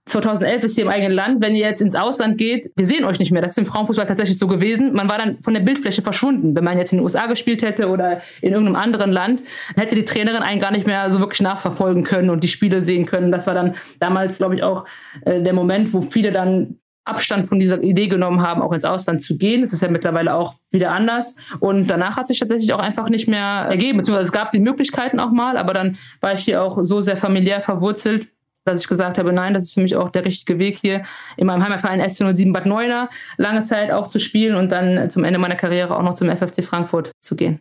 2011 ist hier im eigenen Land. Wenn ihr jetzt ins Ausland geht, wir sehen euch nicht mehr. Das ist im Frauenfußball tatsächlich so gewesen. Man war dann von der Bildfläche verschwunden. Wenn man jetzt in den USA gespielt hätte oder in irgendeinem anderen Land, hätte die Trainerin einen gar nicht mehr so wirklich nachverfolgen können und die Spiele sehen können. Das war dann damals, glaube ich, auch äh, der Moment, wo viele dann Abstand von dieser Idee genommen haben, auch ins Ausland zu gehen. Das ist ja mittlerweile auch wieder anders. Und danach hat sich tatsächlich auch einfach nicht mehr ergeben. Beziehungsweise es gab die Möglichkeiten auch mal, aber dann war ich hier auch so sehr familiär verwurzelt, dass ich gesagt habe, nein, das ist für mich auch der richtige Weg hier in meinem Heimatverein SC07 Bad Neuner lange Zeit auch zu spielen und dann zum Ende meiner Karriere auch noch zum FFC Frankfurt zu gehen.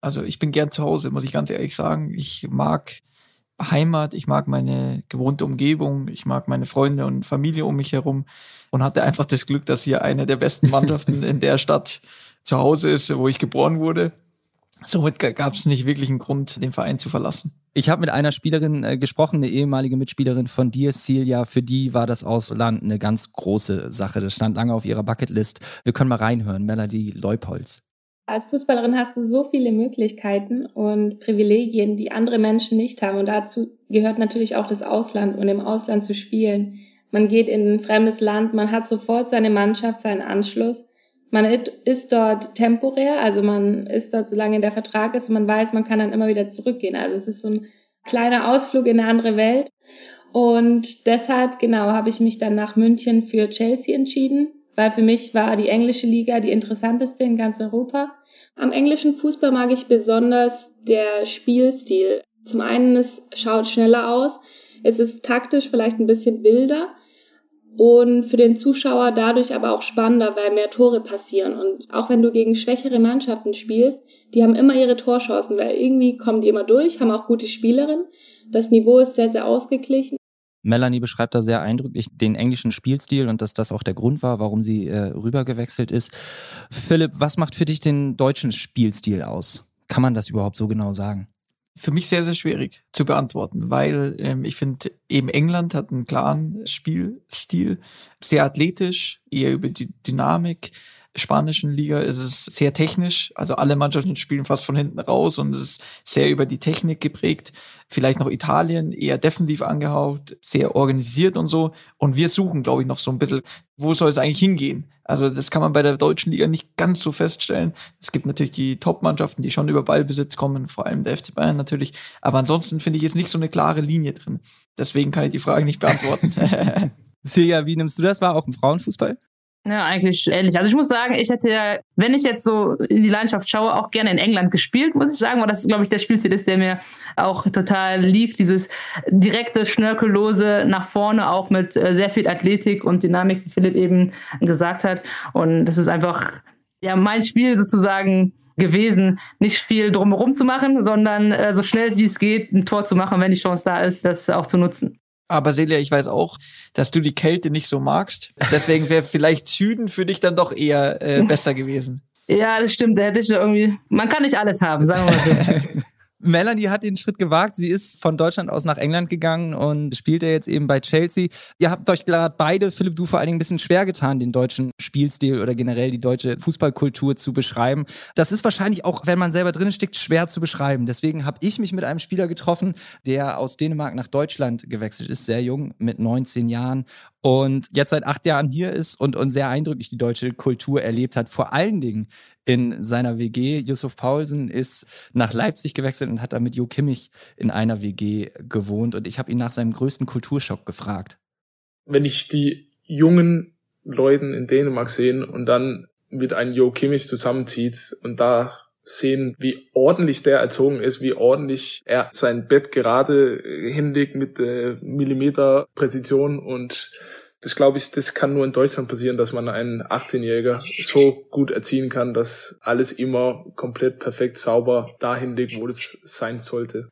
Also ich bin gern zu Hause, muss ich ganz ehrlich sagen. Ich mag Heimat, ich mag meine gewohnte Umgebung, ich mag meine Freunde und Familie um mich herum und hatte einfach das Glück, dass hier eine der besten <laughs> Mannschaften in der Stadt zu Hause ist, wo ich geboren wurde. Somit gab es nicht wirklich einen Grund, den Verein zu verlassen. Ich habe mit einer Spielerin äh, gesprochen, eine ehemalige Mitspielerin von dir, Celia. Für die war das Ausland eine ganz große Sache. Das stand lange auf ihrer Bucketlist. Wir können mal reinhören. Melody Leupolz. Als Fußballerin hast du so viele Möglichkeiten und Privilegien, die andere Menschen nicht haben. Und dazu gehört natürlich auch das Ausland und im Ausland zu spielen. Man geht in ein fremdes Land, man hat sofort seine Mannschaft, seinen Anschluss. Man ist dort temporär, also man ist dort, solange der Vertrag ist und man weiß, man kann dann immer wieder zurückgehen. Also es ist so ein kleiner Ausflug in eine andere Welt. Und deshalb, genau, habe ich mich dann nach München für Chelsea entschieden, weil für mich war die englische Liga die interessanteste in ganz Europa. Am englischen Fußball mag ich besonders der Spielstil. Zum einen, es schaut schneller aus, es ist taktisch vielleicht ein bisschen wilder und für den Zuschauer dadurch aber auch spannender, weil mehr Tore passieren. Und auch wenn du gegen schwächere Mannschaften spielst, die haben immer ihre Torchancen, weil irgendwie kommen die immer durch, haben auch gute Spielerinnen. Das Niveau ist sehr, sehr ausgeglichen. Melanie beschreibt da sehr eindrücklich den englischen Spielstil und dass das auch der Grund war, warum sie äh, rübergewechselt ist. Philipp, was macht für dich den deutschen Spielstil aus? Kann man das überhaupt so genau sagen? Für mich sehr, sehr schwierig zu beantworten, weil ähm, ich finde, eben England hat einen klaren Spielstil, sehr athletisch, eher über die Dynamik, spanischen Liga ist es sehr technisch. Also alle Mannschaften spielen fast von hinten raus und es ist sehr über die Technik geprägt. Vielleicht noch Italien, eher defensiv angehaucht, sehr organisiert und so. Und wir suchen, glaube ich, noch so ein bisschen, wo soll es eigentlich hingehen? Also das kann man bei der deutschen Liga nicht ganz so feststellen. Es gibt natürlich die Top-Mannschaften, die schon über Ballbesitz kommen, vor allem der FC Bayern natürlich. Aber ansonsten finde ich jetzt nicht so eine klare Linie drin. Deswegen kann ich die Frage nicht beantworten. <laughs> Silja, wie nimmst du das wahr, auch im Frauenfußball? Ja, eigentlich ähnlich. Also ich muss sagen, ich hätte ja, wenn ich jetzt so in die Landschaft schaue, auch gerne in England gespielt, muss ich sagen, weil das, glaube ich, der Spielstil ist, der mir auch total liegt. Dieses direkte, schnörkellose nach vorne, auch mit äh, sehr viel Athletik und Dynamik, wie Philipp eben gesagt hat. Und das ist einfach, ja, mein Spiel sozusagen gewesen, nicht viel drumherum zu machen, sondern äh, so schnell wie es geht, ein Tor zu machen, wenn die Chance da ist, das auch zu nutzen. Aber Celia, ich weiß auch, dass du die Kälte nicht so magst. Deswegen wäre vielleicht Süden für dich dann doch eher äh, besser gewesen. Ja, das stimmt. Da hätte ich irgendwie. Man kann nicht alles haben, sagen wir mal so. <laughs> Melanie hat den Schritt gewagt. Sie ist von Deutschland aus nach England gegangen und spielt ja jetzt eben bei Chelsea. Ihr habt euch gerade beide, Philipp, du vor allen Dingen ein bisschen schwer getan, den deutschen Spielstil oder generell die deutsche Fußballkultur zu beschreiben. Das ist wahrscheinlich auch, wenn man selber drin steckt, schwer zu beschreiben. Deswegen habe ich mich mit einem Spieler getroffen, der aus Dänemark nach Deutschland gewechselt ist, sehr jung, mit 19 Jahren und jetzt seit acht Jahren hier ist und, und sehr eindrücklich die deutsche Kultur erlebt hat. Vor allen Dingen in seiner WG. Yusuf Paulsen ist nach Leipzig gewechselt und hat da mit Jo Kimmich in einer WG gewohnt. Und ich habe ihn nach seinem größten Kulturschock gefragt. Wenn ich die jungen Leuten in Dänemark sehe und dann mit einem Jo Kimmich zusammenzieht und da sehen, wie ordentlich der erzogen ist, wie ordentlich er sein Bett gerade hinlegt mit äh, Millimeter Präzision und das glaube ich, das kann nur in Deutschland passieren, dass man einen 18-Jähriger so gut erziehen kann, dass alles immer komplett perfekt sauber dahin liegt, wo es sein sollte.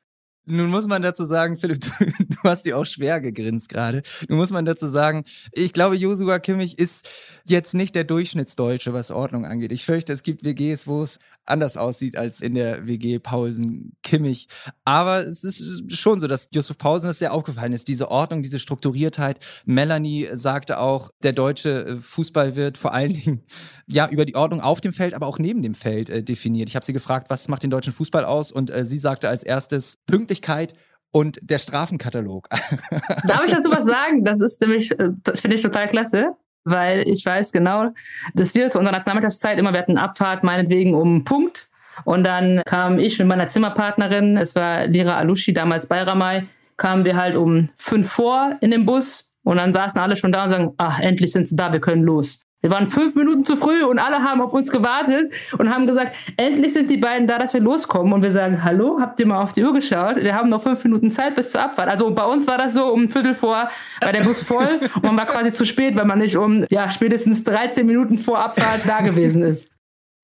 Nun muss man dazu sagen, Philipp, <laughs> du, du hast dir auch schwer gegrinst gerade. Nun muss man dazu sagen, ich glaube, Josua Kimmich ist jetzt nicht der Durchschnittsdeutsche, was Ordnung angeht. Ich fürchte, es gibt WGs, wo es anders aussieht als in der WG Paulsen Kimmich. Aber es ist schon so, dass Josef Paulsen das sehr aufgefallen ist. Diese Ordnung, diese Strukturiertheit. Melanie sagte auch, der deutsche äh, Fußball wird vor allen Dingen ja über die Ordnung auf dem Feld, aber auch neben dem Feld äh, definiert. Ich habe sie gefragt, was macht den deutschen Fußball aus? Und äh, sie sagte als erstes Pünktlichkeit und der Strafenkatalog. <laughs> Darf ich dazu was sagen? Das ist nämlich, äh, das finde ich total klasse weil ich weiß genau, dass wir zu unserer Nationalmannschaftszeit immer, wir hatten Abfahrt meinetwegen um Punkt. Und dann kam ich mit meiner Zimmerpartnerin, es war Lira Alushi, damals bei Ramai, kamen wir halt um fünf vor in den Bus und dann saßen alle schon da und sagen, ach, endlich sind sie da, wir können los. Wir waren fünf Minuten zu früh und alle haben auf uns gewartet und haben gesagt, endlich sind die beiden da, dass wir loskommen. Und wir sagen, hallo, habt ihr mal auf die Uhr geschaut? Wir haben noch fünf Minuten Zeit bis zur Abfahrt. Also bei uns war das so um ein Viertel vor, war der Bus voll <laughs> und man war quasi zu spät, weil man nicht um ja, spätestens 13 Minuten vor Abfahrt da gewesen ist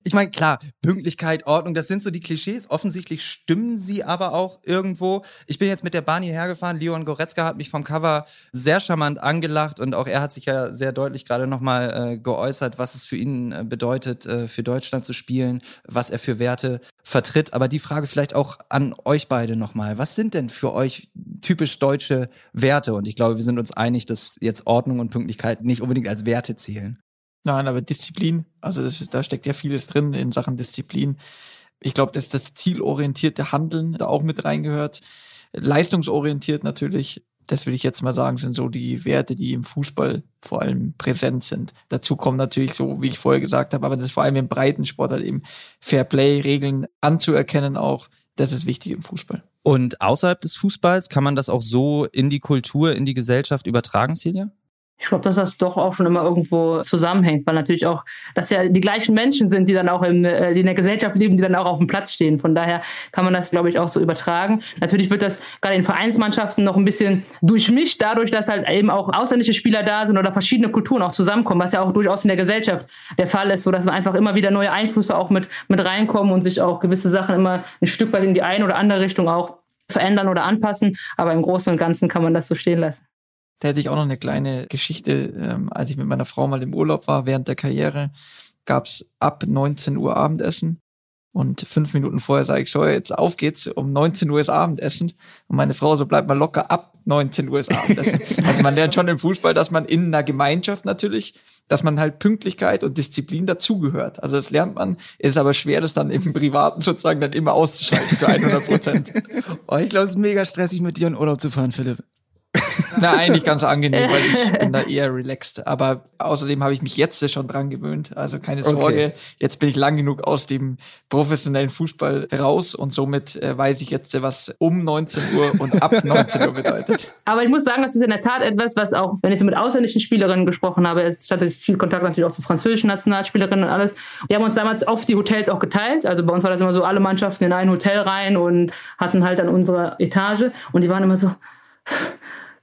ich meine, klar, Pünktlichkeit, Ordnung, das sind so die Klischees. Offensichtlich stimmen sie aber auch irgendwo. Ich bin jetzt mit der Bahn hierher gefahren. Leon Goretzka hat mich vom Cover sehr charmant angelacht und auch er hat sich ja sehr deutlich gerade nochmal äh, geäußert, was es für ihn äh, bedeutet, äh, für Deutschland zu spielen, was er für Werte vertritt. Aber die Frage vielleicht auch an euch beide nochmal. Was sind denn für euch typisch deutsche Werte? Und ich glaube, wir sind uns einig, dass jetzt Ordnung und Pünktlichkeit nicht unbedingt als Werte zählen. Nein, aber Disziplin, also das, da steckt ja vieles drin in Sachen Disziplin. Ich glaube, dass das zielorientierte Handeln da auch mit reingehört. Leistungsorientiert natürlich, das würde ich jetzt mal sagen, sind so die Werte, die im Fußball vor allem präsent sind. Dazu kommen natürlich so, wie ich vorher gesagt habe, aber das ist vor allem im breiten Sport halt eben Fair Play, Regeln anzuerkennen auch. Das ist wichtig im Fußball. Und außerhalb des Fußballs kann man das auch so in die Kultur, in die Gesellschaft übertragen, Celia? Ich glaube, dass das doch auch schon immer irgendwo zusammenhängt, weil natürlich auch, dass ja die gleichen Menschen sind, die dann auch im, äh, die in der Gesellschaft leben, die dann auch auf dem Platz stehen. Von daher kann man das, glaube ich, auch so übertragen. Natürlich wird das gerade in Vereinsmannschaften noch ein bisschen durchmischt, dadurch, dass halt eben auch ausländische Spieler da sind oder verschiedene Kulturen auch zusammenkommen, was ja auch durchaus in der Gesellschaft der Fall ist, so dass wir einfach immer wieder neue Einflüsse auch mit, mit reinkommen und sich auch gewisse Sachen immer ein Stück weit in die eine oder andere Richtung auch verändern oder anpassen. Aber im Großen und Ganzen kann man das so stehen lassen. Da hätte ich auch noch eine kleine Geschichte. Ähm, als ich mit meiner Frau mal im Urlaub war während der Karriere, gab es ab 19 Uhr Abendessen. Und fünf Minuten vorher sage ich so, jetzt auf geht's, um 19 Uhr ist Abendessen. Und meine Frau so, bleibt mal locker ab 19 Uhr ist Abendessen. <laughs> also man lernt schon im Fußball, dass man in einer Gemeinschaft natürlich, dass man halt Pünktlichkeit und Disziplin dazugehört. Also das lernt man, ist aber schwer, das dann im Privaten sozusagen dann immer auszuschalten zu <laughs> 100 Prozent. oh, ich glaube, es ist mega stressig, mit dir in Urlaub zu fahren, Philipp. Na, eigentlich ganz angenehm, weil ich <laughs> bin da eher relaxed. Aber außerdem habe ich mich jetzt schon dran gewöhnt. Also keine Sorge, okay. jetzt bin ich lang genug aus dem professionellen Fußball raus und somit äh, weiß ich jetzt, was um 19 Uhr und ab <laughs> 19 Uhr bedeutet. Aber ich muss sagen, das ist in der Tat etwas, was auch, wenn ich so mit ausländischen Spielerinnen gesprochen habe, ich hatte viel Kontakt natürlich auch zu französischen Nationalspielerinnen und alles. Wir haben uns damals oft die Hotels auch geteilt. Also bei uns war das immer so, alle Mannschaften in ein Hotel rein und hatten halt dann unsere Etage. Und die waren immer so,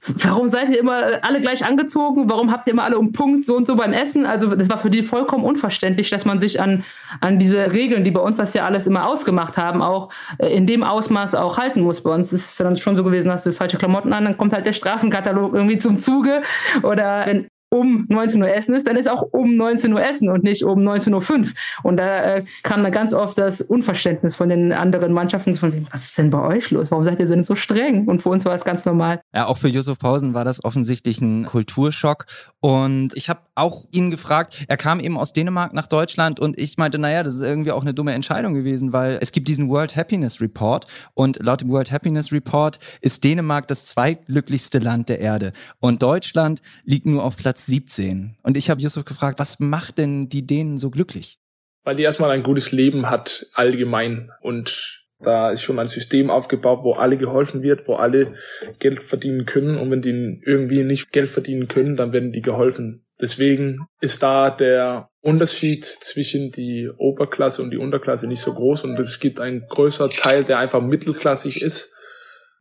warum seid ihr immer alle gleich angezogen? Warum habt ihr immer alle um Punkt so und so beim Essen? Also das war für die vollkommen unverständlich, dass man sich an, an diese Regeln, die bei uns das ja alles immer ausgemacht haben, auch äh, in dem Ausmaß auch halten muss. Bei uns ist es dann schon so gewesen, hast du falsche Klamotten an, dann kommt halt der Strafenkatalog irgendwie zum Zuge. Oder wenn um 19 Uhr essen ist, dann ist auch um 19 Uhr essen und nicht um 19.05 Uhr. Und da äh, kam dann ganz oft das Unverständnis von den anderen Mannschaften von, was ist denn bei euch los? Warum seid ihr denn so streng? Und für uns war es ganz normal. Ja, auch für Josef Pausen war das offensichtlich ein Kulturschock. Und ich habe auch ihn gefragt, er kam eben aus Dänemark nach Deutschland und ich meinte, naja, das ist irgendwie auch eine dumme Entscheidung gewesen, weil es gibt diesen World Happiness Report und laut dem World Happiness Report ist Dänemark das zweitglücklichste Land der Erde und Deutschland liegt nur auf Platz 17. Und ich habe Yusuf gefragt, was macht denn die Dänen so glücklich? Weil die erstmal ein gutes Leben hat, allgemein. Und da ist schon ein System aufgebaut, wo alle geholfen wird, wo alle Geld verdienen können. Und wenn die irgendwie nicht Geld verdienen können, dann werden die geholfen. Deswegen ist da der Unterschied zwischen die Oberklasse und die Unterklasse nicht so groß. Und es gibt einen größeren Teil, der einfach mittelklassig ist.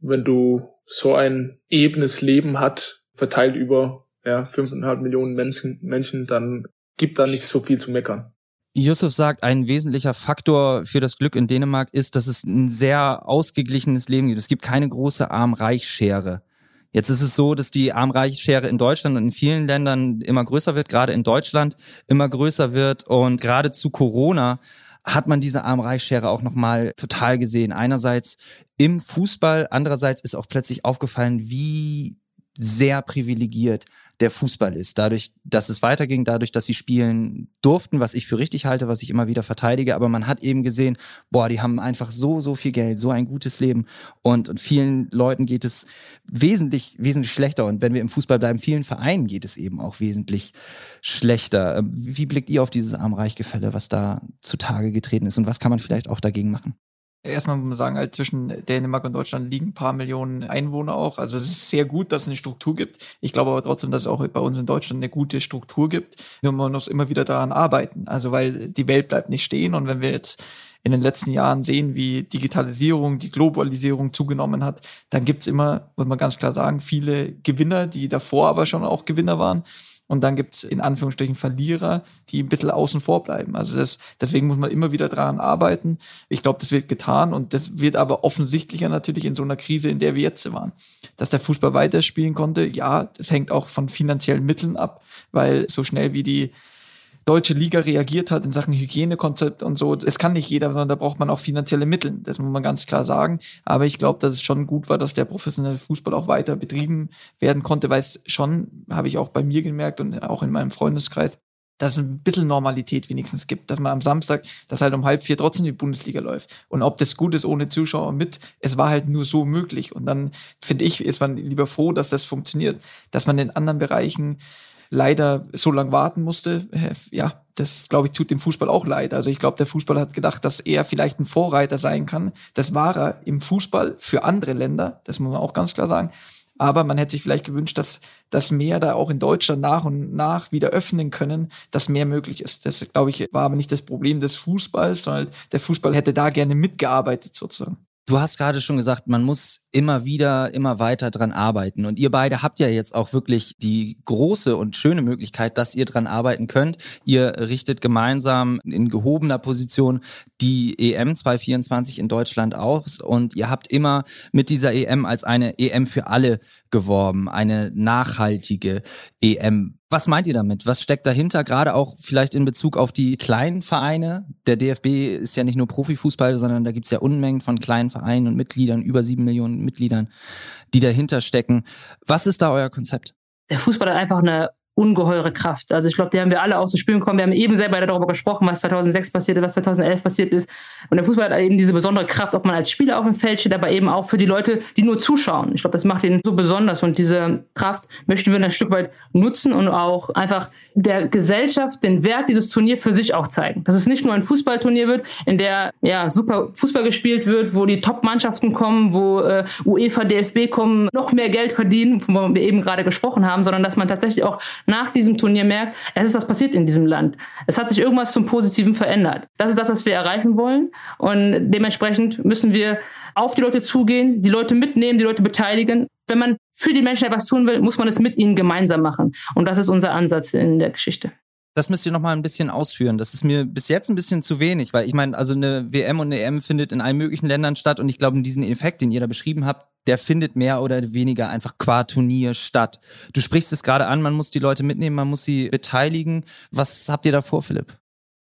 Wenn du so ein ebenes Leben hat, verteilt über ja, fünfeinhalb Millionen Menschen, Menschen, dann gibt da nicht so viel zu meckern. Yusuf sagt, ein wesentlicher Faktor für das Glück in Dänemark ist, dass es ein sehr ausgeglichenes Leben gibt. Es gibt keine große Arm-Reich-Schere. Jetzt ist es so, dass die Arm-Reich-Schere in Deutschland und in vielen Ländern immer größer wird, gerade in Deutschland immer größer wird und gerade zu Corona hat man diese Arm-Reich-Schere auch nochmal total gesehen. Einerseits im Fußball, andererseits ist auch plötzlich aufgefallen, wie sehr privilegiert der Fußball ist. Dadurch, dass es weiterging, dadurch, dass sie spielen durften, was ich für richtig halte, was ich immer wieder verteidige. Aber man hat eben gesehen, boah, die haben einfach so, so viel Geld, so ein gutes Leben. Und, und vielen Leuten geht es wesentlich, wesentlich schlechter. Und wenn wir im Fußball bleiben, vielen Vereinen geht es eben auch wesentlich schlechter. Ähm, wie blickt ihr auf dieses Arm-Reich-Gefälle, was da zutage getreten ist? Und was kann man vielleicht auch dagegen machen? Erstmal muss man sagen, halt zwischen Dänemark und Deutschland liegen ein paar Millionen Einwohner auch. Also es ist sehr gut, dass es eine Struktur gibt. Ich glaube aber trotzdem, dass es auch bei uns in Deutschland eine gute Struktur gibt. Nur man muss immer wieder daran arbeiten. Also weil die Welt bleibt nicht stehen. Und wenn wir jetzt in den letzten Jahren sehen, wie Digitalisierung, die Globalisierung zugenommen hat, dann gibt's immer, muss man ganz klar sagen, viele Gewinner, die davor aber schon auch Gewinner waren. Und dann gibt's in Anführungsstrichen Verlierer, die ein bisschen außen vor bleiben. Also das, deswegen muss man immer wieder daran arbeiten. Ich glaube, das wird getan und das wird aber offensichtlicher natürlich in so einer Krise, in der wir jetzt waren. Dass der Fußball weiterspielen konnte, ja, das hängt auch von finanziellen Mitteln ab, weil so schnell wie die deutsche Liga reagiert hat in Sachen Hygienekonzept und so. Es kann nicht jeder, sondern da braucht man auch finanzielle Mittel. Das muss man ganz klar sagen. Aber ich glaube, dass es schon gut war, dass der professionelle Fußball auch weiter betrieben werden konnte, weil es schon, habe ich auch bei mir gemerkt und auch in meinem Freundeskreis, dass es ein bisschen Normalität wenigstens gibt, dass man am Samstag, dass halt um halb vier trotzdem die Bundesliga läuft. Und ob das gut ist ohne Zuschauer mit, es war halt nur so möglich. Und dann finde ich, ist man lieber froh, dass das funktioniert, dass man in anderen Bereichen leider so lange warten musste. Äh, ja, das glaube ich tut dem Fußball auch leid. Also ich glaube, der Fußball hat gedacht, dass er vielleicht ein Vorreiter sein kann. Das war er im Fußball für andere Länder. Das muss man auch ganz klar sagen. Aber man hätte sich vielleicht gewünscht, dass das mehr da auch in Deutschland nach und nach wieder öffnen können, dass mehr möglich ist. Das, glaube ich, war aber nicht das Problem des Fußballs, sondern der Fußball hätte da gerne mitgearbeitet sozusagen. Du hast gerade schon gesagt, man muss immer wieder, immer weiter dran arbeiten. Und ihr beide habt ja jetzt auch wirklich die große und schöne Möglichkeit, dass ihr dran arbeiten könnt. Ihr richtet gemeinsam in gehobener Position die EM 2024 in Deutschland aus. Und ihr habt immer mit dieser EM als eine EM für alle geworben, eine nachhaltige EM. Was meint ihr damit? Was steckt dahinter? Gerade auch vielleicht in Bezug auf die kleinen Vereine. Der DFB ist ja nicht nur Profifußball, sondern da gibt's ja Unmengen von kleinen Vereinen und Mitgliedern, über sieben Millionen Mitgliedern, die dahinter stecken. Was ist da euer Konzept? Der Fußball hat einfach eine ungeheure Kraft. Also ich glaube, die haben wir alle auch zu spüren kommen. Wir haben eben selber darüber gesprochen, was 2006 passiert ist, was 2011 passiert ist. Und der Fußball hat eben diese besondere Kraft, ob man als Spieler auf dem Feld steht, aber eben auch für die Leute, die nur zuschauen. Ich glaube, das macht ihn so besonders und diese Kraft möchten wir ein Stück weit nutzen und auch einfach der Gesellschaft den Wert dieses Turnier für sich auch zeigen. Dass es nicht nur ein Fußballturnier wird, in der ja super Fußball gespielt wird, wo die Top-Mannschaften kommen, wo äh, UEFA, DFB kommen, noch mehr Geld verdienen, wovon wir eben gerade gesprochen haben, sondern dass man tatsächlich auch nach diesem Turnier merkt, es ist was passiert in diesem Land. Es hat sich irgendwas zum Positiven verändert. Das ist das, was wir erreichen wollen. Und dementsprechend müssen wir auf die Leute zugehen, die Leute mitnehmen, die Leute beteiligen. Wenn man für die Menschen etwas tun will, muss man es mit ihnen gemeinsam machen. Und das ist unser Ansatz in der Geschichte. Das müsst ihr noch mal ein bisschen ausführen. Das ist mir bis jetzt ein bisschen zu wenig, weil ich meine, also eine WM und eine EM findet in allen möglichen Ländern statt und ich glaube, diesen Effekt, den ihr da beschrieben habt, der findet mehr oder weniger einfach qua Turnier statt. Du sprichst es gerade an, man muss die Leute mitnehmen, man muss sie beteiligen. Was habt ihr da vor, Philipp?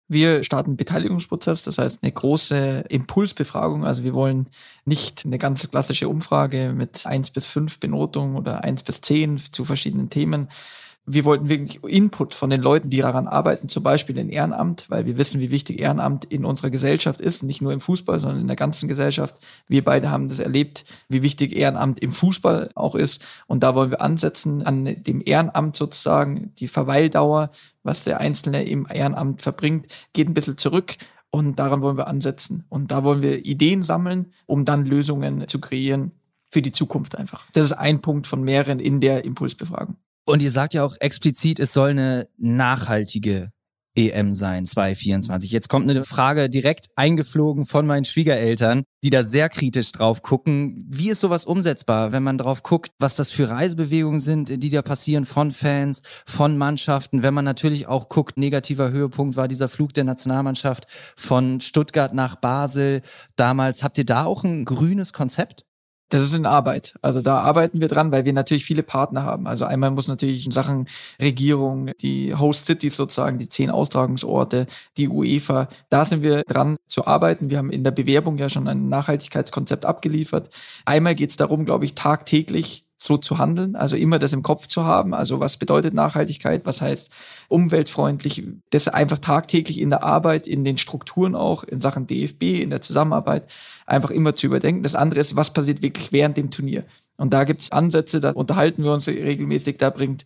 Wir starten einen Beteiligungsprozess, das heißt eine große Impulsbefragung. Also wir wollen nicht eine ganz klassische Umfrage mit eins bis fünf Benotung oder eins bis zehn zu verschiedenen Themen, wir wollten wirklich Input von den Leuten, die daran arbeiten, zum Beispiel in Ehrenamt, weil wir wissen, wie wichtig Ehrenamt in unserer Gesellschaft ist, nicht nur im Fußball, sondern in der ganzen Gesellschaft. Wir beide haben das erlebt, wie wichtig Ehrenamt im Fußball auch ist. Und da wollen wir ansetzen an dem Ehrenamt sozusagen, die Verweildauer, was der Einzelne im Ehrenamt verbringt, geht ein bisschen zurück. Und daran wollen wir ansetzen. Und da wollen wir Ideen sammeln, um dann Lösungen zu kreieren für die Zukunft einfach. Das ist ein Punkt von mehreren in der Impulsbefragung. Und ihr sagt ja auch explizit, es soll eine nachhaltige EM sein, 2024. Jetzt kommt eine Frage direkt eingeflogen von meinen Schwiegereltern, die da sehr kritisch drauf gucken. Wie ist sowas umsetzbar, wenn man drauf guckt, was das für Reisebewegungen sind, die da passieren von Fans, von Mannschaften? Wenn man natürlich auch guckt, negativer Höhepunkt war dieser Flug der Nationalmannschaft von Stuttgart nach Basel. Damals habt ihr da auch ein grünes Konzept? Das ist in Arbeit. Also da arbeiten wir dran, weil wir natürlich viele Partner haben. Also einmal muss natürlich in Sachen Regierung, die Host Cities sozusagen, die zehn Austragungsorte, die UEFA, da sind wir dran zu arbeiten. Wir haben in der Bewerbung ja schon ein Nachhaltigkeitskonzept abgeliefert. Einmal geht es darum, glaube ich, tagtäglich so zu handeln, also immer das im Kopf zu haben. Also was bedeutet Nachhaltigkeit? Was heißt umweltfreundlich? Das einfach tagtäglich in der Arbeit, in den Strukturen auch, in Sachen DFB, in der Zusammenarbeit einfach immer zu überdenken. Das andere ist, was passiert wirklich während dem Turnier? Und da gibt's Ansätze, da unterhalten wir uns regelmäßig, da bringt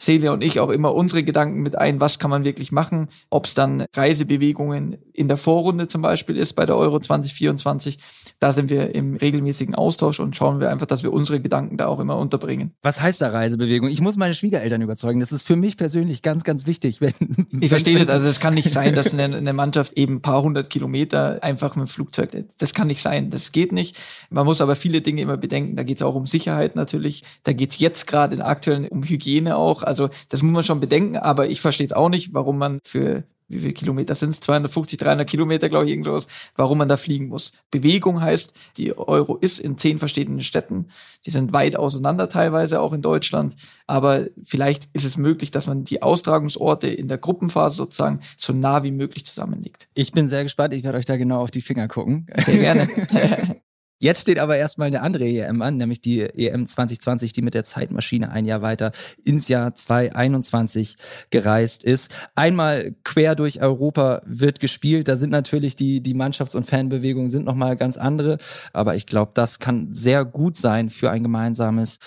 Celia und ich auch immer unsere Gedanken mit ein, was kann man wirklich machen, ob es dann Reisebewegungen in der Vorrunde zum Beispiel ist bei der Euro 2024. Da sind wir im regelmäßigen Austausch und schauen wir einfach, dass wir unsere Gedanken da auch immer unterbringen. Was heißt da Reisebewegung? Ich muss meine Schwiegereltern überzeugen. Das ist für mich persönlich ganz, ganz wichtig. Wenn, ich verstehe das. Also es kann nicht sein, dass eine, eine Mannschaft eben ein paar hundert Kilometer einfach mit dem Flugzeug, das kann nicht sein. Das geht nicht. Man muss aber viele Dinge immer bedenken. Da geht es auch um Sicherheit natürlich. Da geht es jetzt gerade in aktuellen um Hygiene auch. Also das muss man schon bedenken, aber ich verstehe es auch nicht, warum man für wie viele Kilometer sind es? 250, 300 Kilometer, glaube ich, irgendwas, warum man da fliegen muss. Bewegung heißt, die Euro ist in zehn verschiedenen Städten. Die sind weit auseinander teilweise, auch in Deutschland. Aber vielleicht ist es möglich, dass man die Austragungsorte in der Gruppenphase sozusagen so nah wie möglich zusammenlegt. Ich bin sehr gespannt. Ich werde euch da genau auf die Finger gucken. Sehr gerne. <laughs> Jetzt steht aber erstmal eine andere EM an, nämlich die EM 2020, die mit der Zeitmaschine ein Jahr weiter ins Jahr 2021 gereist ist. Einmal quer durch Europa wird gespielt. Da sind natürlich die, die Mannschafts- und Fanbewegungen sind nochmal ganz andere. Aber ich glaube, das kann sehr gut sein für ein gemeinsames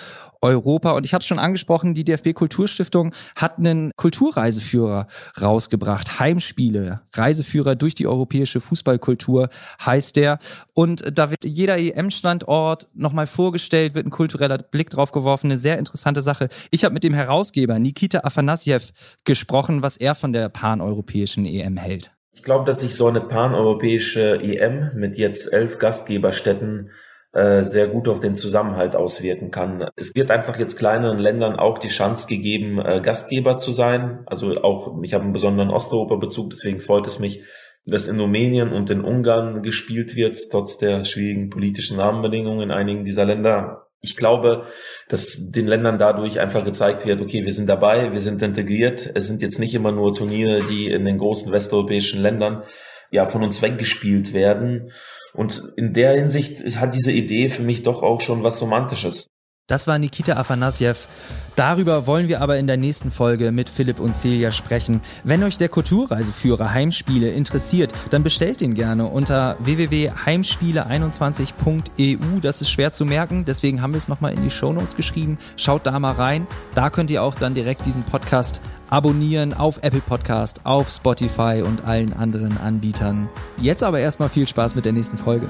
Europa. Und ich habe es schon angesprochen, die DFB Kulturstiftung hat einen Kulturreiseführer rausgebracht. Heimspiele, Reiseführer durch die europäische Fußballkultur heißt der. Und da wird jeder EM-Standort nochmal vorgestellt, wird ein kultureller Blick drauf geworfen. Eine sehr interessante Sache. Ich habe mit dem Herausgeber Nikita Afanasyev gesprochen, was er von der paneuropäischen EM hält. Ich glaube, dass sich so eine paneuropäische EM mit jetzt elf Gastgeberstätten äh, sehr gut auf den Zusammenhalt auswirken kann. Es wird einfach jetzt kleineren Ländern auch die Chance gegeben, äh, Gastgeber zu sein. Also auch, ich habe einen besonderen Osteuropa-Bezug, deswegen freut es mich, dass in Rumänien und in Ungarn gespielt wird, trotz der schwierigen politischen Rahmenbedingungen in einigen dieser Länder. Ich glaube, dass den Ländern dadurch einfach gezeigt wird, okay, wir sind dabei, wir sind integriert. Es sind jetzt nicht immer nur Turniere, die in den großen westeuropäischen Ländern ja von uns weggespielt werden. Und in der Hinsicht hat diese Idee für mich doch auch schon was Romantisches. Das war Nikita Afanasyev. Darüber wollen wir aber in der nächsten Folge mit Philipp und Celia sprechen. Wenn euch der Kulturreiseführer Heimspiele interessiert, dann bestellt ihn gerne unter www.heimspiele21.eu. Das ist schwer zu merken, deswegen haben wir es nochmal in die Shownotes geschrieben. Schaut da mal rein. Da könnt ihr auch dann direkt diesen Podcast abonnieren auf Apple Podcast, auf Spotify und allen anderen Anbietern. Jetzt aber erstmal viel Spaß mit der nächsten Folge.